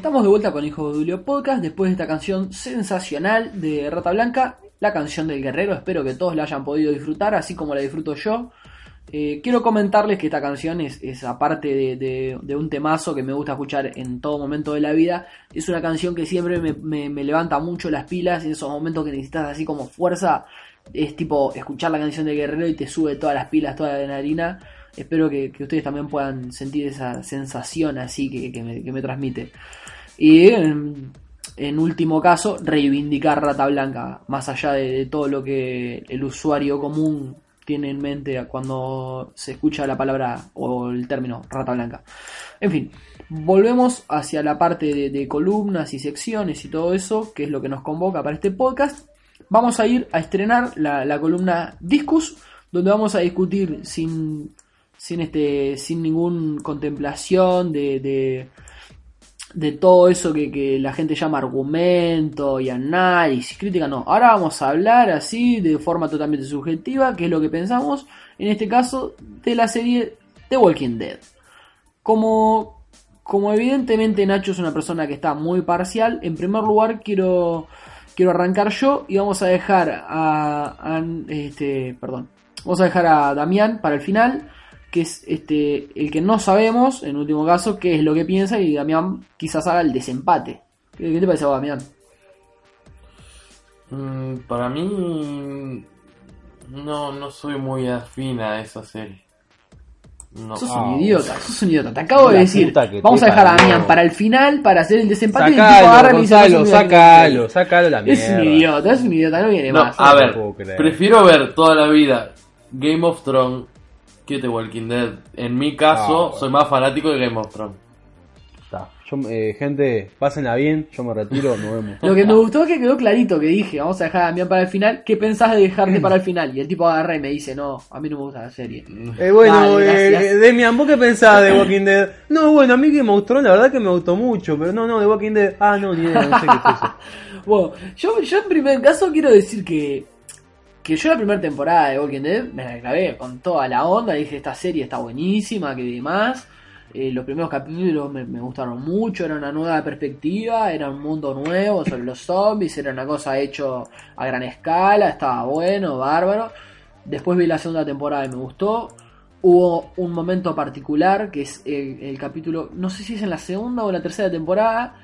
Estamos de vuelta con Hijo de Julio Podcast después de esta canción sensacional de Rata Blanca, la canción del guerrero. Espero que todos la hayan podido disfrutar, así como la disfruto yo. Eh, quiero comentarles que esta canción es, es aparte de, de- de un temazo que me gusta escuchar en todo momento de la vida, es una canción que siempre me, me- me levanta mucho las pilas en esos momentos que necesitas así como fuerza. Es tipo escuchar la canción del guerrero y te sube todas las pilas, toda la adrenalina. Espero que, que ustedes también puedan sentir esa sensación así que, que me, que me transmite. Y en, en último caso, reivindicar Rata Blanca, más allá de, todo lo que el usuario común tiene en mente cuando se escucha la palabra o el término Rata Blanca. En fin, volvemos hacia la parte de, de columnas y secciones y todo eso, que es lo que nos convoca para este podcast. Vamos a ir a estrenar la, la columna Discus, donde vamos a discutir sin, sin, este, sin ningún contemplación de, de, de todo eso que, que la gente llama argumento y análisis, crítica, no. Ahora vamos a hablar así de forma totalmente subjetiva, que es lo que pensamos, en este caso, de la serie The Walking Dead. Como, como evidentemente Nacho es una persona que está muy parcial, en primer lugar quiero, quiero arrancar yo y vamos a dejar a, este, perdón, vamos a dejar a Damián para el final, que es este el que no sabemos, en último caso, qué es lo que piensa y Damián quizás haga el desempate. ¿Qué, qué te parece a vos, Damián? Mm, para mí, no, no soy muy afín a esa serie. No. Sos Ah, un idiota, sos un idiota. Te acabo de decir, vamos a dejar a. Damián para el final para hacer el desempate y el tipo agarra Sacalo, y dice, "Sos Gonzalo, un idiota". sacalo, sacalo la Es un mierda. idiota, es un idiota, no viene No, más. a no ver, puedo creer. prefiero ver toda la vida Game of Thrones que The Walking Dead. En mi caso, Ah, bueno. soy más fanático de Game of Thrones. Está. Yo, eh, gente, pásenla bien, yo me retiro, nos vemos. Lo que me gustó es que quedó clarito que dije, vamos a dejar a Damián para el final. ¿Qué pensás de dejarte para el final? Y el tipo agarra y me dice, no, a mí no me gusta la serie. Eh, bueno, Dale, gracias. eh, Demian, ¿vos qué pensás de Walking Dead? No, bueno, a mí que me gustó, la verdad que me gustó mucho, pero no, no, de Walking Dead, ah, no, ni idea, no sé qué es eso. Bueno, yo, yo en primer caso quiero decir que, que yo la primera temporada de Walking Dead me la clavé con toda la onda, dije esta serie está buenísima, que demás. Eh, los primeros capítulos me, me gustaron mucho, era una nueva perspectiva, era un mundo nuevo sobre los zombies, era una cosa hecho a gran escala, estaba bueno, bárbaro. Después vi la segunda temporada y me gustó. Hubo un momento particular que es el, el capítulo, no sé si es en la segunda o la tercera temporada,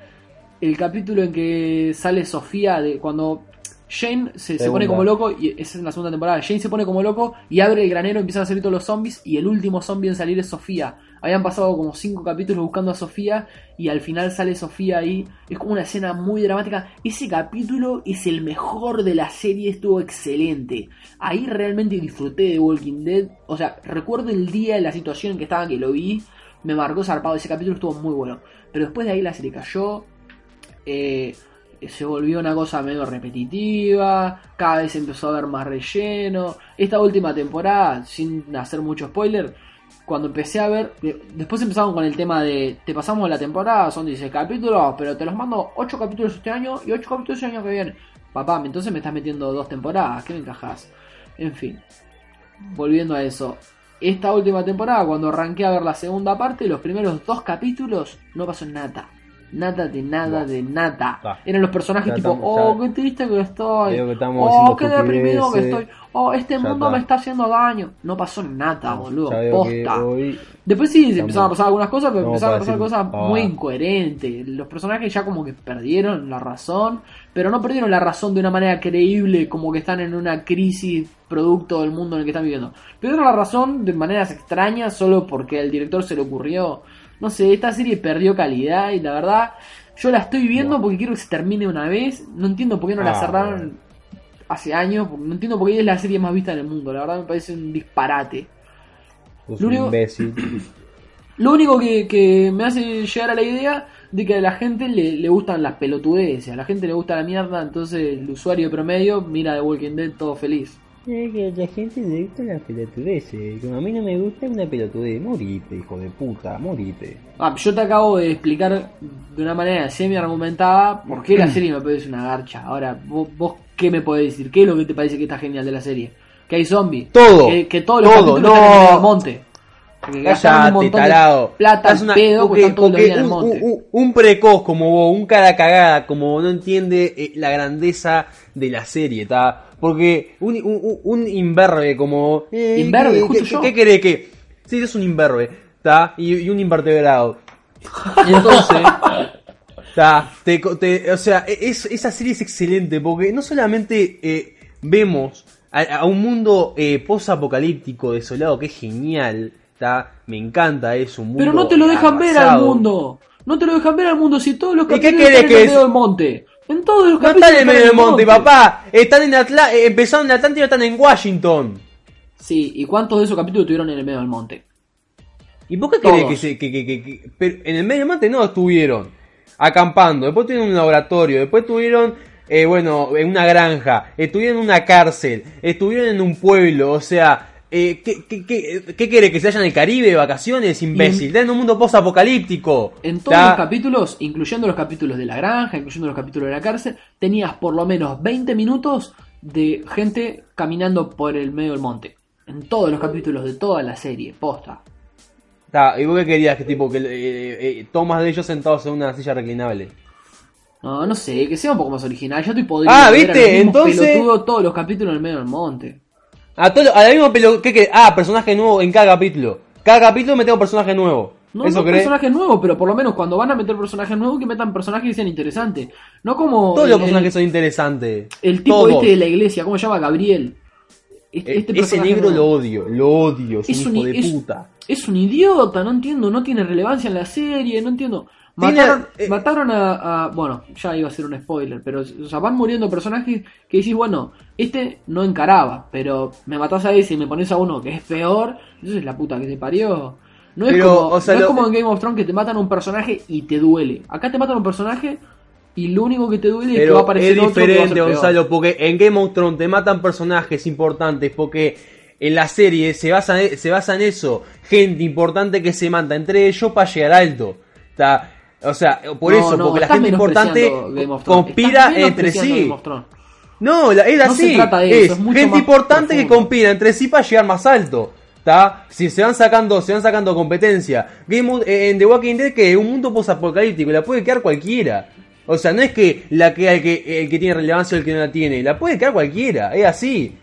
el capítulo en que sale Sofía de cuando Jane se, se pone como loco y esa es la segunda temporada. Jane se pone como loco y abre el granero, empiezan a salir todos los zombies y el último zombie en salir es Sofía. Habían pasado como cinco capítulos buscando a Sofía y al final sale Sofía ahí. Es como una escena muy dramática. Ese capítulo es el mejor de la serie, estuvo excelente. Ahí realmente disfruté de Walking Dead. O sea, recuerdo el día, la situación en que estaba que lo vi. Me marcó zarpado. Ese capítulo estuvo muy bueno. Pero después de ahí la serie cayó. Eh, se volvió una cosa medio repetitiva, cada vez empezó a haber más relleno. Esta última temporada, sin hacer mucho spoiler, cuando empecé a ver, de- después empezaron con el tema de, te pasamos la temporada, son 16 capítulos, pero te los mando 8 capítulos este año y 8 capítulos el año que viene. Papá, entonces me estás metiendo dos temporadas, ¿qué me encajas? En fin, volviendo a eso. Esta última temporada, cuando arranqué a ver la segunda parte, los primeros dos capítulos no pasó nada. Nada de nada de nada. Ah. Eran los personajes Ya tipo, estamos, oh, qué triste que estoy. Que Oh, qué deprimido que estoy. Oh, este Ya mundo está. me está haciendo daño. No pasó nada, boludo. Posta. Después sí, se empezaron a pasar algunas cosas, pero empezaron a pasar decir cosas muy incoherentes. Los personajes ya como que perdieron la razón, pero no perdieron la razón de una manera creíble, como que están en una crisis producto del mundo en el que están viviendo. Perdieron la razón de maneras extrañas solo porque al director se le ocurrió. No sé, esta serie perdió calidad y la verdad, yo la estoy viendo porque quiero que se termine una vez. No entiendo por qué no la Ah, cerraron bueno. hace años, no entiendo por qué es la serie más vista del mundo. La verdad me parece un disparate. sos Lo un único- imbécil. Lo único que, que me hace llegar a la idea de que a la gente le, le gustan las pelotudeces, a la gente le gusta la mierda, entonces el usuario promedio mira The Walking Dead todo feliz. Es que la gente le gusta las pelotudeces. Como a mí no me gusta una pelotudez. Morite, hijo de puta, morite. Ah, yo te acabo de explicar de una manera semi-argumentada por qué la serie me parece una garcha. Ahora, vos, vos ¿qué me podés decir? ¿Qué es lo que te parece que está genial de la serie? Que hay zombies. Todo. Que, que todos los Todo, no. están en el monte. Porque gastaron un Cállate, montón de tarado. plata Estás al una- pedo, porque todo un, monte. un- un precoz como vos, un cara cagada como no entiende eh, la grandeza de la serie, ¿está? Porque un, un, un- un imberbe como eh, Imberbe, ¿qué, justo qué- yo. ¿Qué querés que? Sí, es un imberbe, ¿está? Y, y un invertebrado. Y entonces, ¿está? Te, co- te- o sea, e- es, esa serie es excelente porque no solamente eh, vemos a, a un mundo eh, post-apocalíptico desolado que es genial, ¿está? Me encanta eso, un mundo Pero no te lo dejan ver al mundo. No te lo dejan ver al mundo si todos los ¿Y qué querés que en el es? del monte. En todos los No capítulos están en medio del el monte, papá. Están en Atla eh, empezaron en Atlanta y están en Washington. Sí, ¿y cuántos de esos capítulos estuvieron en el medio del monte? ¿Y por qué crees que, se, que, que, que- que- pero en el medio del monte no estuvieron acampando, después tuvieron un laboratorio, después estuvieron, eh, bueno, en una granja, estuvieron en una cárcel, estuvieron en un pueblo, o sea, eh, ¿qué, qué, qué, qué quiere? ¿Que se vayan al Caribe de vacaciones, imbécil? Están en un mundo post-apocalíptico. En todos los capítulos, incluyendo los capítulos de la granja, incluyendo los capítulos de la cárcel, tenías por lo menos 20 minutos de gente caminando por el medio del monte. En todos los capítulos de toda la serie, posta. ta, ¿Y vos qué querías? Que tipo, que eh, eh, tomas de ellos sentados en una silla reclinable. No, no sé, que sea un poco más original. Yo estoy podrido Ah, ¿viste? Entonces- todos los capítulos en el medio del monte. A, todo, a la misma pelo, ¿qué querés? Ah, personaje nuevo en cada capítulo. Cada capítulo metemos personaje nuevo. No, ¿Eso no personajes nuevos, pero por lo menos cuando van a meter personajes nuevos, que metan personajes que sean interesantes. No como Todos el, los personajes el- son interesantes. el tipo Todos. este de la iglesia, ¿cómo se llama? Gabriel. Este, este Ese negro nuevo. lo odio, lo odio, es, Es un hijo un- de es- puta. Es un idiota, no entiendo, no tiene relevancia en la serie, no entiendo. Mataron, eh, mataron a, a- Bueno, ya iba a ser un spoiler, pero o sea, van muriendo personajes que decís, bueno, este no encaraba, pero me matás a ese y me pones a uno que es peor, entonces la puta que te parió. No es, como, o sea, no es como en Game of Thrones que te matan a un personaje y te duele. Acá te matan a un personaje y lo único que te duele es que va a aparecer es otro diferente, peor. Gonzalo, porque en Game of Thrones te matan personajes importantes, porque en la serie se basa, en- se basa en eso. Gente importante que se mata entre ellos para llegar alto. Está- o sea, por No, eso, no, porque la gente importante conspira entre sí. No, la- es así. se trata de es eso, es mucho gente importante que compite entre sí para llegar más alto. ¿Tá? Si se van sacando, se van sacando competencia. Game eh, en The Walking Dead que es un mundo posapocalíptico, la puede quedar cualquiera. O sea, no es que la que el que, el que tiene relevancia o el que no la tiene, la puede quedar cualquiera, es así.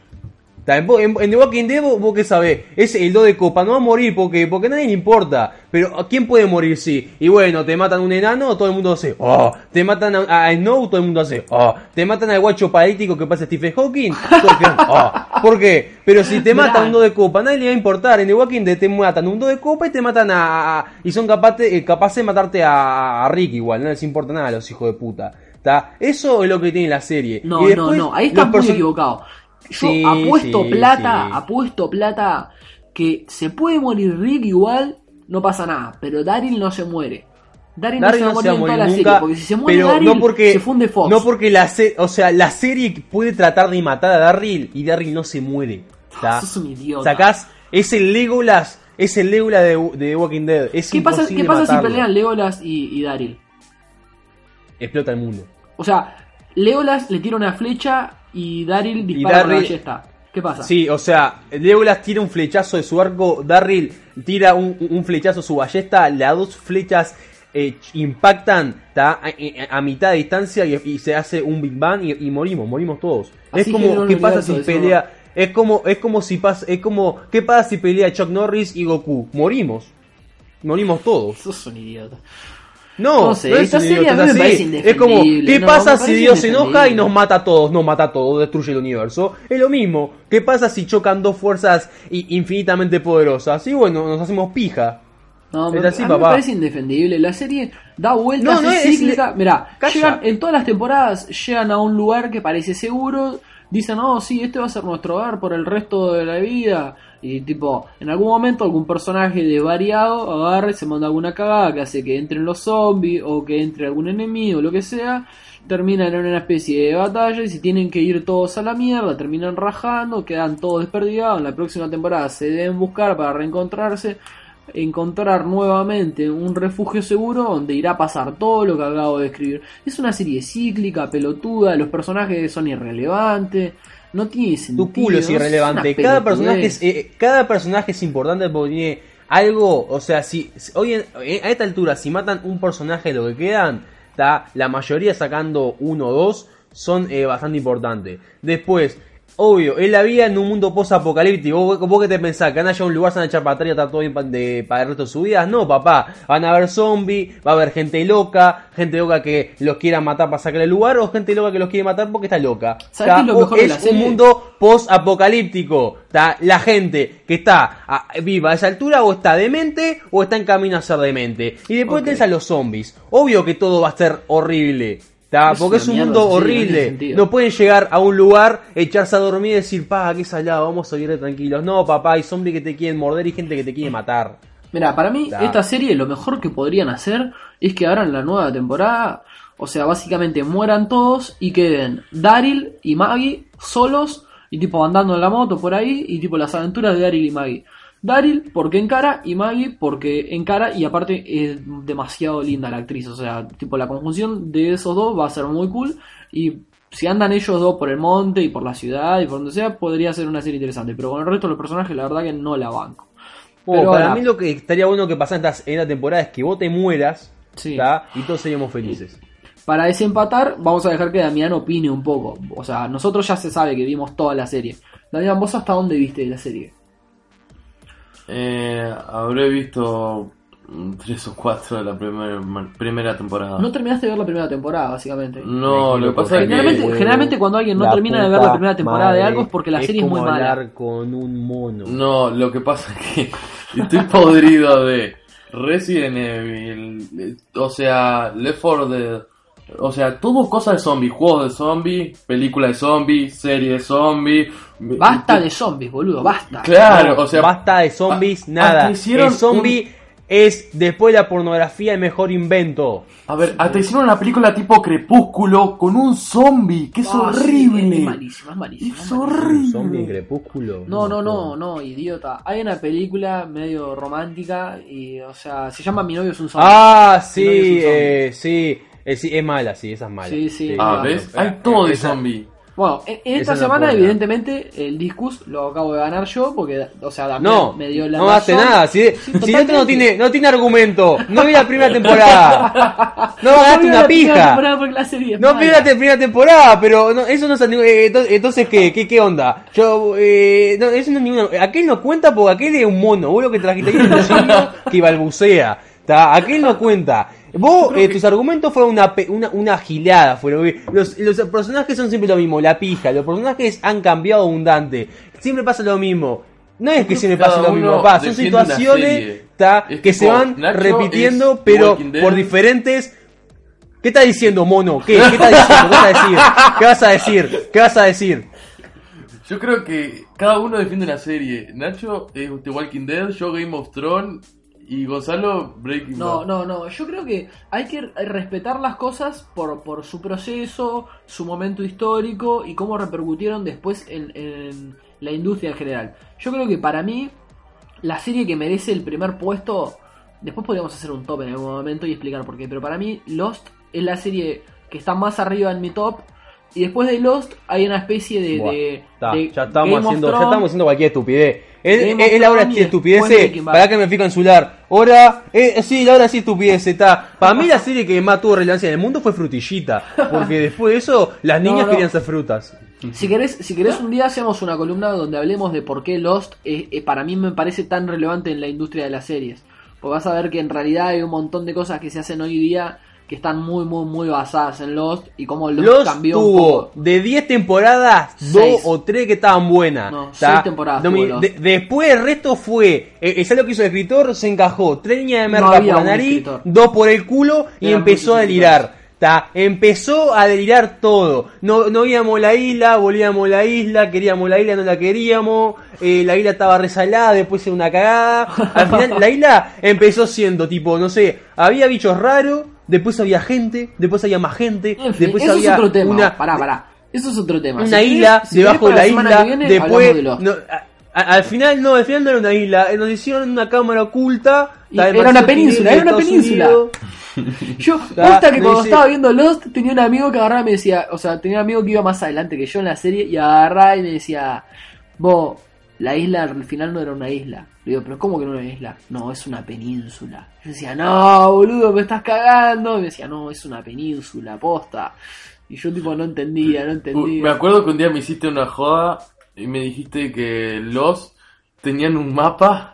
Tá, En, en- The Walking Dead vos, vos qué sabés, es el 2 de copa, no va a morir porque, porque a nadie le importa. Pero ¿a quién puede morir sí? Y bueno, te matan un enano, todo el mundo hace, oh, te matan a, a Snow, todo el mundo hace, oh, te matan al guacho paralítico que pasa Stephen Hawking, quedan, oh. ¿Por qué? Pero si te matan un 2 de copa, a nadie le va a importar. En The Walking Dead te matan un 2 de copa y te matan a. a- y son capaces, eh, capaces de matarte a, a Rick igual, no les importa nada a los hijos de puta. ¿tá? Eso es lo que tiene la serie. No, después, no, no, ahí estás muy equivocado. Yo Sí, apuesto sí, plata, sí. apuesto plata que se puede morir Rick igual, no pasa nada, pero Daryl no se muere. Daryl, Daryl no se va a morir en toda la nunca, serie, porque si se muere pero Daryl, no porque, se funde Fox. No porque la serie, o sea, la serie puede tratar de matar a Daryl y Daryl no se muere. ¿tá? Sos un idiota. Sacás, es el Legolas, es el Legolas de, de The Walking Dead. Es ¿Qué pasa, ¿qué pasa si pelean Legolas y, y Daryl? Explota el mundo. O sea, Legolas le tira una flecha y Daryl dispara con la Daryl- ballesta. ¿Qué pasa? Sí, o sea, Legolas tira un flechazo de su arco, Darryl tira un, un flechazo de su ballesta, las dos flechas eh, impactan ¿tá? a, a- a mitad de distancia y, y se hace un Big Bang y, y morimos, morimos todos. Así es como, ¿qué pasa si pelea? Es como, es como si pasa, es como, ¿qué pasa si pelea Chuck Norris y Goku? Morimos. Morimos todos. Sos un idiota. No, No sé, es esta serie a mí es me como, ¿qué no, pasa si Dios se enoja y nos mata a todos? Nos mata a todos, destruye el universo. Es lo mismo. ¿Qué pasa si chocan dos fuerzas infinitamente poderosas? Y bueno, nos hacemos pija. No, Es así, a mí me papá. parece indefendible. La serie da vueltas, No, es cíclica. Mirá, llegan, en todas las temporadas llegan a un lugar que parece seguro. Dicen, oh, sí, este va a ser nuestro hogar por el resto de la vida. Y tipo, en algún momento algún personaje desvariado agarra y se manda alguna cagada que hace que entren los zombies o que entre algún enemigo lo que sea. Terminan en una especie de batalla y si tienen que ir todos a la mierda, terminan rajando, quedan todos desperdigados. En la próxima temporada se deben buscar para reencontrarse encontrar nuevamente un refugio seguro donde irá a pasar todo lo que acabo de escribir. Es una serie cíclica, pelotuda, los personajes son irrelevantes, no tiene sentido. Tu culo es irrelevante. Cada pelotudez. personaje es, eh, cada personaje es importante porque tiene algo, o sea, si si- hoy en- eh, a esta altura, si matan un personaje de lo que quedan, está la mayoría sacando uno o dos, son eh, bastante importantes. Después, obvio, es la vida en un mundo post-apocalíptico. ¿Vos, vos qué te pensás? ¿Que van a llegar a un lugar, se van a echar para atrás y estar todo bien de- para el resto de su vida? No, papá. Van a haber zombies, va a haber gente loca, gente loca que los quiera matar para sacar el lugar, o gente loca que los quiere matar porque está loca. ¿Sabés ¿Tá? qué es lo mejor de es la un mundo post-apocalíptico. La gente que está a- viva a esa altura o está demente o está en camino a ser demente. Y después Ok. tenés a los zombies. Obvio que todo va a ser horrible. ¿Tá? Es es un mierda, mundo sí, no tiene horrible. No pueden llegar a un lugar, echarse a dormir y decir, pa, qué salado, vamos a vivir tranquilos. No, papá, hay zombies que te quieren morder y gente que te quiere matar. Mira, para mí, esta serie lo mejor que podrían hacer es que ahora en la nueva temporada, o sea, básicamente mueran todos y queden Daryl y Maggie solos y tipo andando en la moto por ahí y tipo las aventuras de Daryl y Maggie. Daryl porque encara y Maggie porque encara y aparte es demasiado linda la actriz, o sea, tipo la conjunción de esos dos va a ser muy cool y si andan ellos dos por el monte y por la ciudad y por donde sea, podría ser una serie interesante, pero con el resto de los personajes la verdad que no la banco. Oh, Pero para ahora- mí lo que estaría bueno que pasara en esta, en esta temporada es que vos te mueras Sí. y todos seríamos felices. Para desempatar, vamos a dejar que Damián opine un poco. O sea, nosotros ya se sabe que vimos toda la serie. Damián, ¿vos hasta dónde viste la serie? Eh, habré visto tres o cuatro de la primer- primera temporada. No terminaste de ver la primera temporada, básicamente. No, lo que pasa es que... Generalmente, generalmente cuando alguien no termina de ver la primera temporada de algo es porque la serie es muy mala. con un mono. No, lo que pasa es que estoy podrido de Resident Evil, o sea, Left 4 Dead, o sea, todo cosas de zombies, juegos de zombies, películas de zombies, series de zombies. Basta de zombies, boludo, basta. Claro, o sea, Basta de zombies, a- nada. hicieron El zombie es, después de la pornografía, el mejor invento. a ver, hasta hicieron una película tipo Crepúsculo con un zombie, que es Ah, sí, horrible. es malísima, es malísima. Es es malísima. Un horrible. zombie en crepúsculo. No, no, no, no, idiota. Hay una película medio romántica y, o sea, se llama Mi novio es un zombie. Ah, sí, un zombie. eh, sí. Eh, sí, es mala, sí, esa es mala. Sí, sí. Ah, Claro. ¿ves? Hay todo de zombie. Bueno, en, en esta Esa no semana, evidentemente, el Discus lo acabo de ganar yo, porque, o sea, Damián No, me dio la no hace razón. nada. Si, Sí, si esto no tiene, no tiene argumento, no vi la primera temporada. No ganaste vio una pija. No vi la primera temporada, pero no, eso no es eh, ento- entonces ¿qué, qué, qué onda? Yo eh, no, eso no es ninguna, aquel no cuenta porque aquel es un mono, vos lo que trajiste ahí que balbucea, ¿tá? aquel no cuenta. Vos, eh, tus argumentos fueron una, una, una gilada, fueron, los, los personajes son siempre lo mismo, la pija, los personajes han cambiado abundante, siempre pasa lo mismo. No es que siempre cada lo mismo, papá, son situaciones. Es que se van Nacho repitiendo, pero por diferentes ¿Qué estás diciendo, mono? ¿Qué? ¿Qué estás diciendo? ¿Qué vas a decir? ¿Qué vas a decir? ¿Qué vas a decir? Yo creo que cada uno defiende una serie. Nacho es The Walking Dead, yo Game of Thrones y Gonzalo Breaking No, Bad. no, no. Yo creo que hay que respetar las cosas por, por su proceso, su momento histórico y cómo repercutieron después en, en la industria en general. Yo creo que para mí, la serie que merece el primer puesto, después podríamos hacer un top en algún momento y explicar por qué, pero para mí Lost es la serie que está más arriba en mi top. Y después de Lost hay una especie de... Buah, de- ta, de ya estamos haciendo, ya estamos haciendo cualquier estupidez. Es, es- es la hora Breaking Bad. Para que me fijo en su lar. Hora, eh, sí, la hora sí estupidez está. Para mí la serie que más tuvo relevancia en el mundo fue Frutillita. Porque después de eso, las niñas no. querían ser frutas. Si querés, si querés un día hacemos una columna donde hablemos de por qué Lost eh, eh, para mí me parece tan relevante en la industria de las series. Porque vas a ver que en realidad hay un montón de cosas que se hacen hoy día que están muy, muy, muy basadas en Lost y cómo Lost, Los cambió un tuvo poco. de 10 temporadas, Seis. 2 o 3 que estaban buenas. No, ¿tá? seis temporadas No, tuvo Lost. de- después el resto fue, eh, es lo que hizo el escritor, se encajó, tres líneas de No merca había por la nariz, escritor. dos por el culo y Eran empezó a delirar. ¿tá? Empezó a delirar todo. No, no íbamos a la isla, volvíamos a la isla, queríamos la isla, no la queríamos. eh, la isla estaba resalada, después era una cagada. Al final, la isla empezó siendo tipo, no sé, había bichos raros, después había gente, después había más gente, En fin, después eso es otro tema. una, Pará, pará. Eso es otro tema. una Si querés- isla si debajo de la isla, viene, después hablamos de Lost. no, a- a- al final no, al final no era una isla, nos hicieron una cámara oculta. Y era una península, era una península. Unidos. Yo, posta que cuando dice- estaba viendo Lost, tenía un amigo que agarraba y me decía, o sea, tenía un amigo que iba más adelante que yo en la serie y agarraba y me decía, vos, la isla al final no era una isla, Le digo, pero ¿cómo que no es una isla? No, es una península. Yo decía, no, boludo, me estás cagando. Y me decía, no, es una península, posta. Y yo tipo no entendía, no entendía. Me acuerdo que un día me hiciste una joda y me dijiste que los tenían un mapa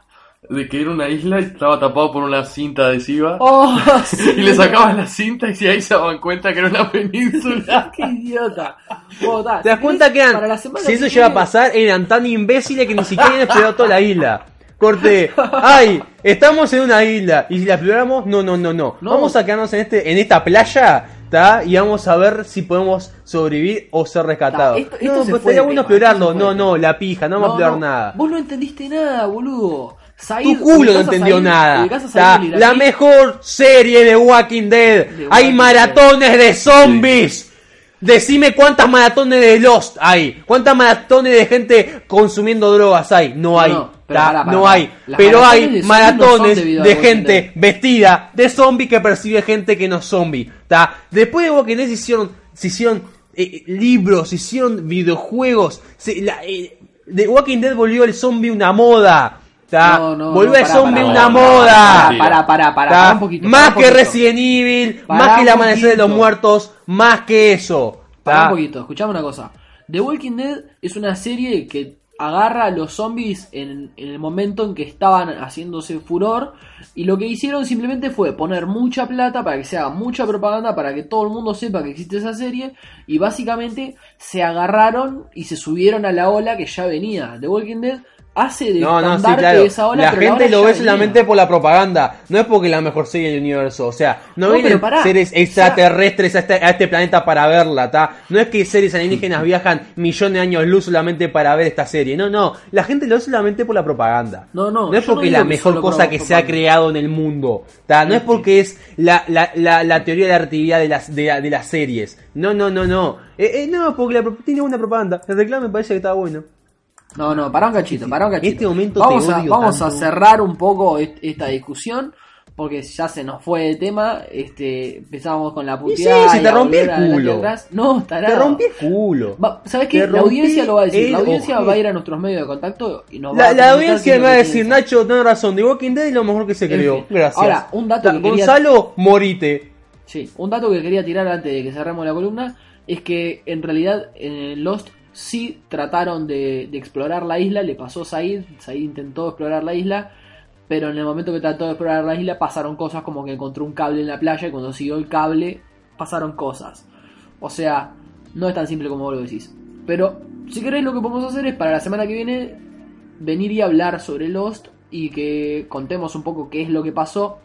de que era una isla y estaba tapado por una cinta adhesiva. Oh, sí. Y le sacabas la cinta y si ahí se daban cuenta que era una península. Qué idiota. Ta, ¿Te das cuenta que para la eran, semana si eso llega a pasar, eran tan imbéciles que ni siquiera habían explorado toda la isla? Corte, ay, estamos en una isla y si la exploramos, no, no, no, no. No. Vamos a quedarnos en este, en esta playa, ¿tá? Y vamos a ver si podemos sobrevivir o ser rescatados. Ta, esto- esto no, se pues fue bueno explorarlo. No, no, la pija, no vamos a explorar nada. Vos no entendiste nada, boludo. Said, Tu culo no entendió Said- nada. Said la mejor serie de Walking Dead. De hay maratones de zombies. Decime cuántas maratones de Lost hay. Cuántas maratones de gente consumiendo drogas hay. No, hay. no, pero ta, pará, pará, no pará. hay. Las Pero maratones hay de no maratones de gente Dead. vestida de zombie que percibe gente que no es zombie. Después de Walking Dead se hicieron, se hicieron eh, libros, se hicieron videojuegos. Se, la, eh, The Walking Dead volvió el zombie una moda. No, no, volvió no, zombie pará, una moda. Para, para, para, para un poquito. más que. Resident Evil, más que el amanecer de los muertos, más que eso. Pará ta. un poquito, escuchame una cosa. The Walking Dead es una serie que agarra a los zombies en, en el momento en que estaban haciéndose furor y lo que hicieron simplemente fue poner mucha plata para que se haga mucha propaganda para que todo el mundo sepa que existe esa serie y básicamente se agarraron y se subieron a la ola que ya venía. The Walking Dead hace de No, no, sí, claro. esa ola, la pero gente ola lo ve solamente por la propaganda. No es porque es la mejor serie del universo. O sea, no, No, vienen pero pará, seres extraterrestres a este, a este planeta para verla, ¿ta? No es que seres alienígenas viajan millones de años luz solamente para ver esta serie. No, no. La gente lo ve solamente por la propaganda. No, no, No es no porque es la mejor cosa que se ha creado en el mundo. ¿ta? No es porque es la, la, la, la teoría de la relatividad de las, de, la- de las series. No, no, no, no. Eh, eh, no, porque la, tiene una propaganda. El reclamo me parece que está bueno. No, no, para un cachito, para un En cachito. este momento vamos te a, odio vamos a tanto. cerrar un poco est- esta discusión porque ya se nos fue el tema. Este, empezamos con la Y sí, puteada. si te rompí el culo. atrás. No, Te tarado. rompí el culo. Va- ¿Sabes qué? Te La audiencia lo va a decir. La audiencia va a ir a nuestros medios de contacto y nos va La, a la audiencia me va a decir. Nacho, tenés razón, The Walking Dead es lo mejor que se En creó. Gracias. Ahora, un dato que quería- Gonzalo, morite. Sí, un dato que quería tirar antes de que cerremos la columna es que en realidad en Lost sí trataron de, de explorar la isla, le pasó a Said, Said intentó explorar la isla, pero en el momento que trató de explorar la isla pasaron cosas como que encontró un cable en la playa y cuando siguió el cable pasaron cosas. O sea, no es tan simple como vos lo decís. Pero si queréis lo que podemos hacer es para la semana que viene venir y hablar sobre Lost y que contemos un poco qué es lo que pasó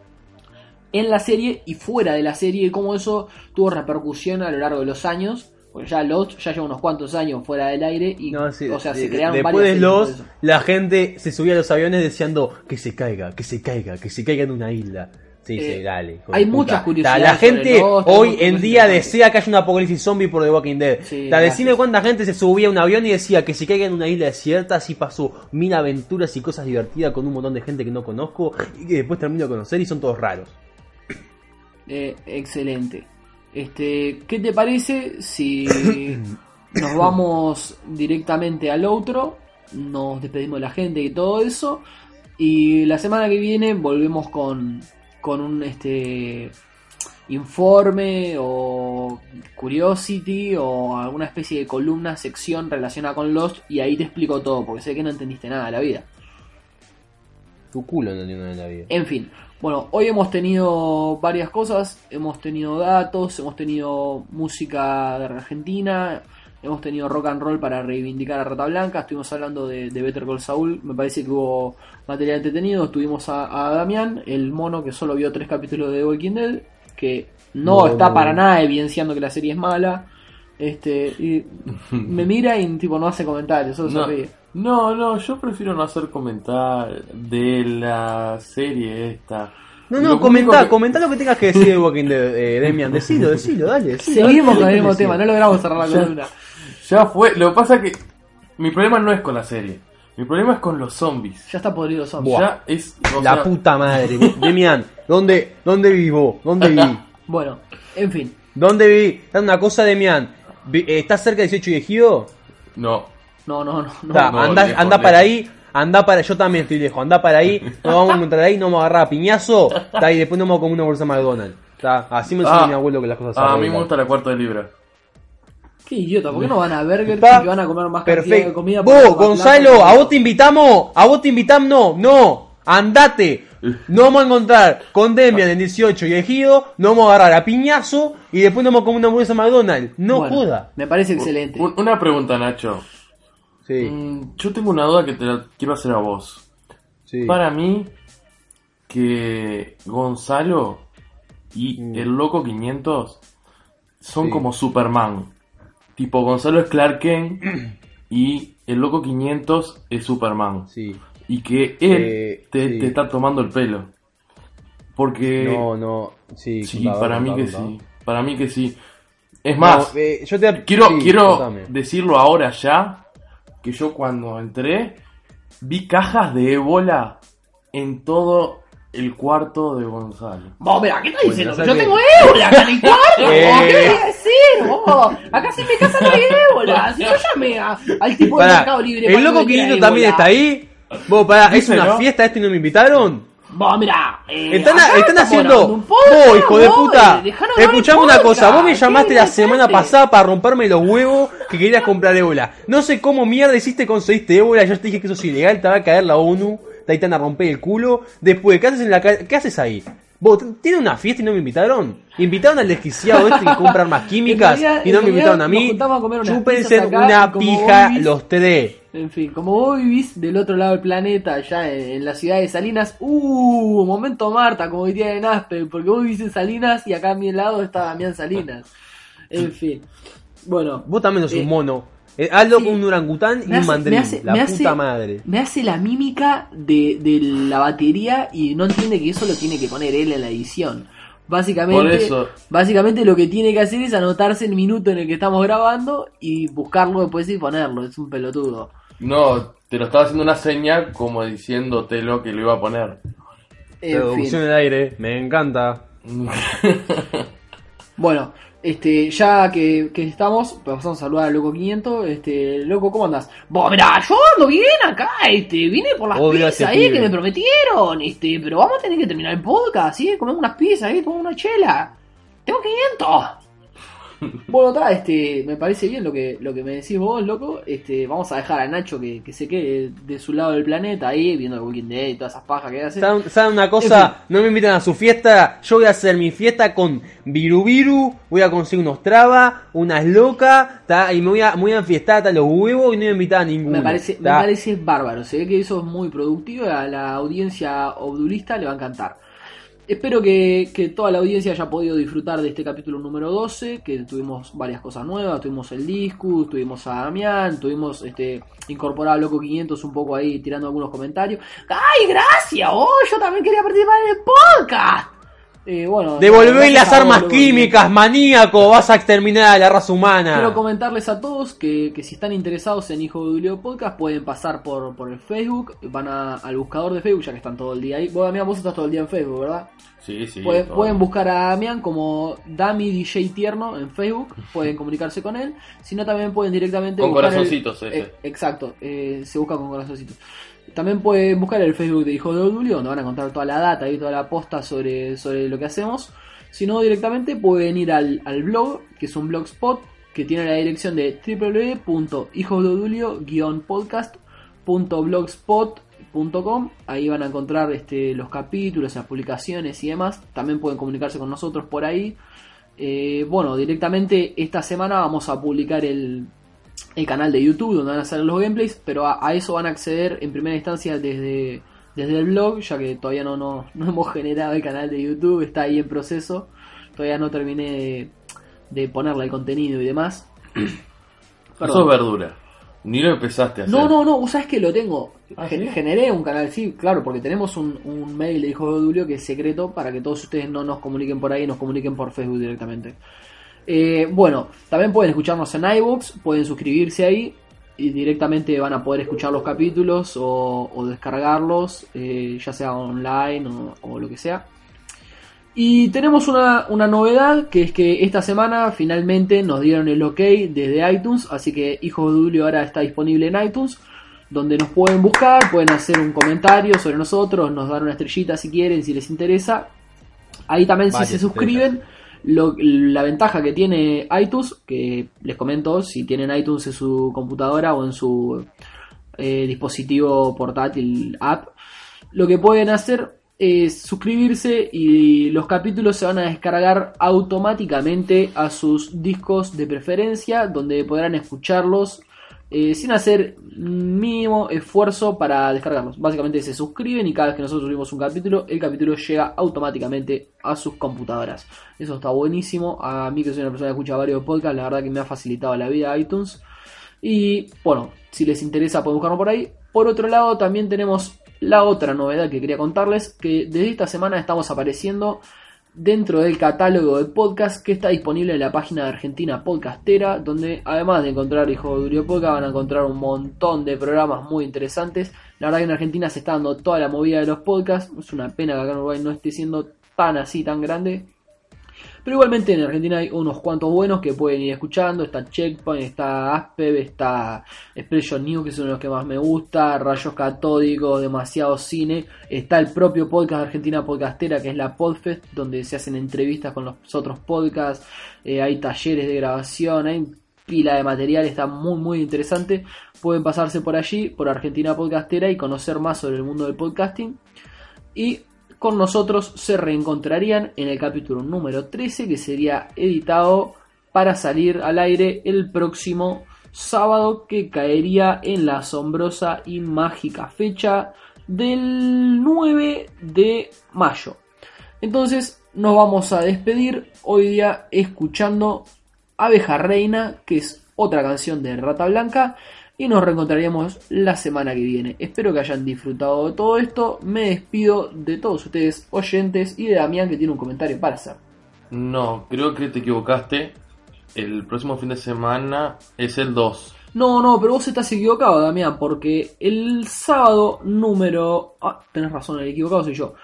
en la serie y fuera de la serie y cómo eso tuvo repercusión a lo largo de los años. Porque ya Lost ya lleva unos cuantos años fuera del aire y No, sí, o sea, se crearon después varias de series por los, eso. la gente se subía a los aviones deseando que se caiga, que se caiga, que se caiga en una isla. Sí, Eh, sí, dale. hay puta. muchas curiosidades La gente Lost, hoy en día desea que haya un apocalipsis zombie por The Walking Dead. Sí, decime cuánta gente se subía a un avión y decía que se caiga en una isla desierta, así pasó mil aventuras y cosas divertidas con un montón de gente que no conozco y que después termino de conocer y son todos raros. Eh, excelente. Este, ¿qué te parece si nos vamos directamente al otro? Nos despedimos de la gente y todo eso. Y la semana que viene volvemos con, con un este informe o curiosity o alguna especie de columna, sección relacionada con Lost y ahí te explico todo, porque sé que no entendiste nada de la vida. Tu culo no tiene nada en la vida. En fin, bueno, hoy hemos tenido varias cosas, hemos tenido datos, hemos tenido música de Argentina, hemos tenido rock and roll para reivindicar a Rata Blanca, estuvimos hablando de, de Better Call Saul, me parece que hubo material entretenido, estuvimos a, a Damián, el mono que solo vio tres capítulos de The Walking Dead, que no, No, está no. para nada evidenciando que la serie es mala, este, y me mira y tipo no hace comentarios, solo No, se ríe. No, no, yo prefiero no hacer comentar de la serie esta. No, no, comentá, que- comentá lo que tengas que decir de Walking Dead, eh, Demian. Decilo, decilo, dale. decilo, Seguimos dale, con el mismo tema, no logramos cerrar la Ya. columna. Ya fue, lo que pasa es que mi problema no es con la serie, mi problema es con los zombies. Ya está podrido zombie. Buah. Ya es, o La sea, puta madre. Demian, ¿dónde, dónde vivo? ¿Dónde viví? Bueno, en fin. ¿Dónde viví? Una cosa, Demian. Eh, ¿Estás cerca de 18 y Ejido? No, No, no, no. no. No, anda lejos, anda para ahí. andá para, yo también estoy lejos, andá para ahí, nos vamos a encontrar ahí, nos vamos a agarrar a piñazo, está, y después nos vamos a comer una bolsa de McDonald's. Está, así me enseñó Ah, mi abuelo que las cosas se Ah, a mí me gusta la cuarta de libra. Qué idiota, ¿por qué no van a Burger King que van a comer más de Perfecto. comida? Vos, Gonzalo, a vos te invitamos, a vos te invitamos, no, no, andate. No vamos a encontrar con Demian en 18 y Ejido, nos vamos a agarrar a piñazo y después nos vamos a comer una hamburguesa McDonald's. No Bueno, joda. Me parece excelente. Un- una pregunta, Nacho. Sí, Mm, Yo tengo una duda que te la quiero hacer a vos. sí. Para mí, que Gonzalo y Mm. el Loco 500 son Sí. como Superman. Tipo, Gonzalo es Clark Kent y el Loco 500 es Superman. Sí. Y que él Eh, te, sí. te está tomando el pelo. Porque... No, no, sí. para mí que sí. Para mí que sí. Es más, No, eh, yo te quiero, quiero contame. decirlo ahora ya, que yo cuando entré vi cajas de ébola en todo el cuarto de Gonzalo. Vos, mira, ¿qué estás diciendo? Yo que- tengo ébola acá en el cuarto. Eh. ¿Qué me vas a decir? vos? Acá sí en mi casa no hay ébola. Si yo llamé a- al tipo de Mercado Libre. el loco que me diera 500 también está ahí. Vos, pará, ¿es una fiesta esto y no me invitaron? Vos, mira. Eh, Están, están haciendo. un podcast, Vos, hijo de vos, puta. el Escuchame una cosa. Vos me llamaste ¿Qué la semana pasada para romperme los huevos que querías comprar ébola. No sé cómo mierda hiciste conseguiste ébola. Yo te dije que eso es ilegal. Te va a caer la ONU. Te van a romper el culo. Después, ¿qué haces en la? ¿Qué haces ahí? ¿Vos tiene una fiesta y no me invitaron? Invitaron al desquiciado este que compra armas químicas realidad- y no me invitaron a mí. a Chúpense una pija vivís- los tres. En fin, como vos vivís del otro lado del planeta, allá en, en la ciudad de Salinas, uh, momento Marta, como diría en Aspen, porque vos vivís en Salinas y acá a mi lado está Damián Salinas. En fin, bueno. Vos también sos Eh, un mono. Eh, hazlo sí. con un orangután y me un hace- mandril. me hace- la me puta hace- madre. Me hace la mímica de, de la batería y no entiende que eso lo tiene que poner él en la edición. Básicamente, Por eso. básicamente lo que tiene que hacer es anotarse el minuto en el que estamos grabando y buscarlo después y ponerlo. Es un pelotudo. No, te lo estaba haciendo una señal como diciéndote lo que lo iba a poner. En Producción fin. en el aire, me encanta. Bueno, este, ya que, que estamos, vamos a saludar al Loco 500. Este, Loco, ¿cómo andás? Vos, mirá, yo ando bien acá, este, vine por las a pizzas ahí pibe. que me prometieron, este, pero vamos a tener que terminar el podcast, ¿sí? Comemos unas pizzas ahí, tomamos una chela. Tengo 500. Bueno, está, este, me parece bien lo que, lo que me decís vos, loco. Este, vamos a dejar a Nacho que, que se quede de su lado del planeta ahí, viendo el Walking Dead y todas esas pajas que hace. ¿Saben, saben una En cosa? No me invitan a su fiesta. Yo voy a hacer mi fiesta con Viru Viru. Voy a conseguir unos trabas, unas locas. ¿tá? Y me voy, a, me voy a enfiestar hasta los huevos y no voy a invitar a ninguno. Me parece, me parece bárbaro. Se ve que eso es muy productivo. A la audiencia obdulista le va a encantar. Espero que, que toda la audiencia haya podido disfrutar de este capítulo número 12. Que tuvimos varias cosas nuevas. Tuvimos el disco, tuvimos a Damián, tuvimos este incorporado a Loco 500 un poco ahí tirando algunos comentarios. ¡Ay, gracias! ¡Oh, yo también quería participar en el podcast! Eh, bueno, Devolvé gracias las armas Loco 500. químicas, maníaco. Vas a exterminar a la raza humana. Quiero comentarles a todos que, que si están interesados en Hijo de Julio Podcast pueden pasar por, por el Facebook, van a- al buscador de Facebook ya que están todo el día ahí. Vos, Damián, vos estás todo el día en Facebook, ¿verdad? Sí, sí. pueden, buscar a Damián como Dami DJ Tierno en Facebook, pueden comunicarse con él. Si no, también pueden directamente Con el- corazoncitos ese. eh, exacto, eh, se busca con corazoncitos. También pueden buscar el Facebook de Hijo de Odulio, donde van a encontrar toda la data y toda la posta sobre, sobre lo que hacemos. Si no, directamente pueden ir al, al blog, que es un blogspot, que tiene la dirección de www.hijosdeodulio-podcast.blogspot.com. Ahí van a encontrar este, los capítulos, las publicaciones y demás. También pueden comunicarse con nosotros por ahí. Eh, bueno, directamente esta semana vamos a publicar el, el canal de YouTube donde van a salir los gameplays, pero a, a eso van a acceder en primera instancia desde, desde el blog, ya que todavía no, no, no hemos generado el canal de YouTube, está ahí en proceso, todavía no terminé de, de ponerle el contenido y demás. Eso es verdura. Ni lo empezaste a hacer. No, no, no, vos sabés que lo tengo. ¿Ah, Gen- sí? Generé un canal, sí, claro, porque tenemos un, un mail de Hijo de Dulio que es secreto para que todos ustedes no nos comuniquen por ahí, nos comuniquen por Facebook directamente. Eh, bueno, también pueden escucharnos en iVoox, pueden suscribirse ahí y directamente van a poder escuchar los capítulos o, o descargarlos, eh, ya sea online o, o lo que sea. Y tenemos una, una novedad, que es que esta semana finalmente nos dieron el ok desde iTunes, así que Hijo de Dulio ahora está disponible en iTunes. donde nos pueden buscar, pueden hacer un comentario sobre nosotros, nos dan una estrellita si quieren, si les interesa. Ahí también si se suscriben, la ventaja que tiene iTunes, que les comento, si tienen iTunes en su computadora o en su eh, dispositivo portátil app, lo que pueden hacer es suscribirse y los capítulos se van a descargar automáticamente a sus discos de preferencia, donde podrán escucharlos eh, sin hacer mínimo esfuerzo para descargarlos. Básicamente se suscriben y cada vez que nosotros subimos un capítulo, el capítulo llega automáticamente a sus computadoras. Eso está buenísimo. A mí que soy una persona que escucha varios podcasts, la verdad que me ha facilitado la vida iTunes. Y bueno, si les interesa pueden buscarlo por ahí. Por otro lado, también tenemos la otra novedad que quería contarles, que desde esta semana estamos apareciendo dentro del catálogo de podcast que está disponible en la página de Argentina Podcastera, donde además de encontrar Hijo de Durio Podcast, van a encontrar un montón de programas muy interesantes. La verdad que en Argentina se está dando toda la movida de los podcasts, es una pena que acá en Uruguay no esté siendo tan así, tan grande. Pero igualmente en Argentina hay unos cuantos buenos que pueden ir escuchando. Está Checkpoint, está Aspev, está Expression News, que es uno de los que más me gusta. Rayos Catódicos, Demasiado Cine. Está el propio podcast de Argentina Podcastera, que es la Podfest, donde se hacen entrevistas con los otros podcasts. Eh, hay talleres de grabación, hay pila de material, está muy muy interesante. Pueden pasarse por allí, por Argentina Podcastera, y conocer más sobre el mundo del podcasting. Y con nosotros se reencontrarían en el capítulo número 13 que sería editado para salir al aire el próximo sábado que caería en la asombrosa y mágica fecha del 9 de mayo. Entonces nos vamos a despedir hoy día escuchando Abeja Reina, que es otra canción de Rata Blanca, y nos reencontraríamos la semana que viene. Espero que hayan disfrutado de todo esto. Me despido de todos ustedes, oyentes, y de Damián, que tiene un comentario para hacer. No, creo que te equivocaste. El próximo fin de semana es el 2. No, no, pero vos estás equivocado, Damián, porque el sábado número... Ah, tenés razón, el equivocado soy yo.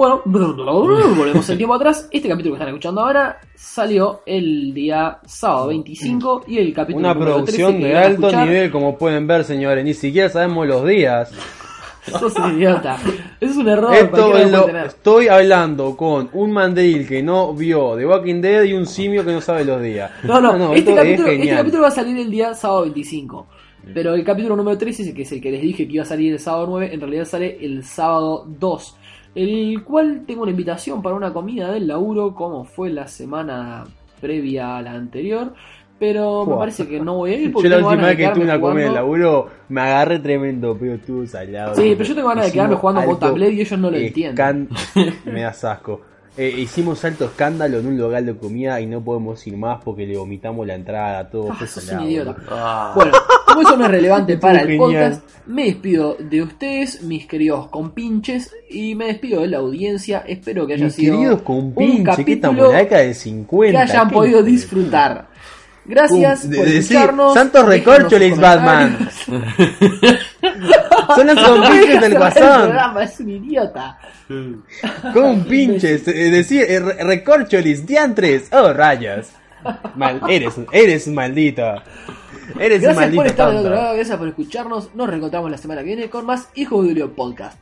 Bueno, volvemos el tiempo atrás. Este capítulo que están escuchando ahora salió el día sábado 25 y el capítulo Una número 13 producción de alto escuchar- nivel, como pueden ver, señores. Ni siquiera sabemos los días. Sos un idiota. Es un error. Esto es lo estoy hablando con un mandril que no vio The Walking Dead y un simio que no sabe los días. No, no, este, esto capítulo, es este capítulo va a salir el día sábado 25. Pero el capítulo número 13, que es el que les dije que iba a salir el sábado 9, en realidad sale el sábado 2. El cual tengo una invitación para una comida del laburo, como fue la semana previa a la anterior. Pero me parece que no voy a ir Yo porque la tengo última vez que tuve una comida en el jugando. laburo me agarré tremendo pero estuvo salado. Sí, pero yo tengo ganas de quedarme jugando Mountain Blade y ellos no lo escan- Me das asco. Eh, hicimos alto escándalo en un local de comida y no podemos ir más porque le vomitamos la entrada, todo Ah, fue sos un idiota. Ah, Bueno, como eso no es relevante para el genial. podcast, me despido de ustedes, mis queridos compinches, y me despido de la audiencia. Espero que haya Mis sido queridos con un que capítulo en la década del que 50. hayan podido disfrutar. Gracias De- por de- sí, escucharnos. Santos recorcholis, Batman. Son los compinches del el guasón. programa, Es un idiota. Con pinches, es decir, eh, re- recorcholis, diantres, oh rayas. Mal, eres, eres un maldito. Eres un Gracias maldito por estar del tonto. otro lado, gracias por escucharnos. Nos reencontramos la semana que viene con más Hijo de Julio Podcast.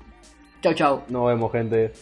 Chau, chau. Nos vemos, gente.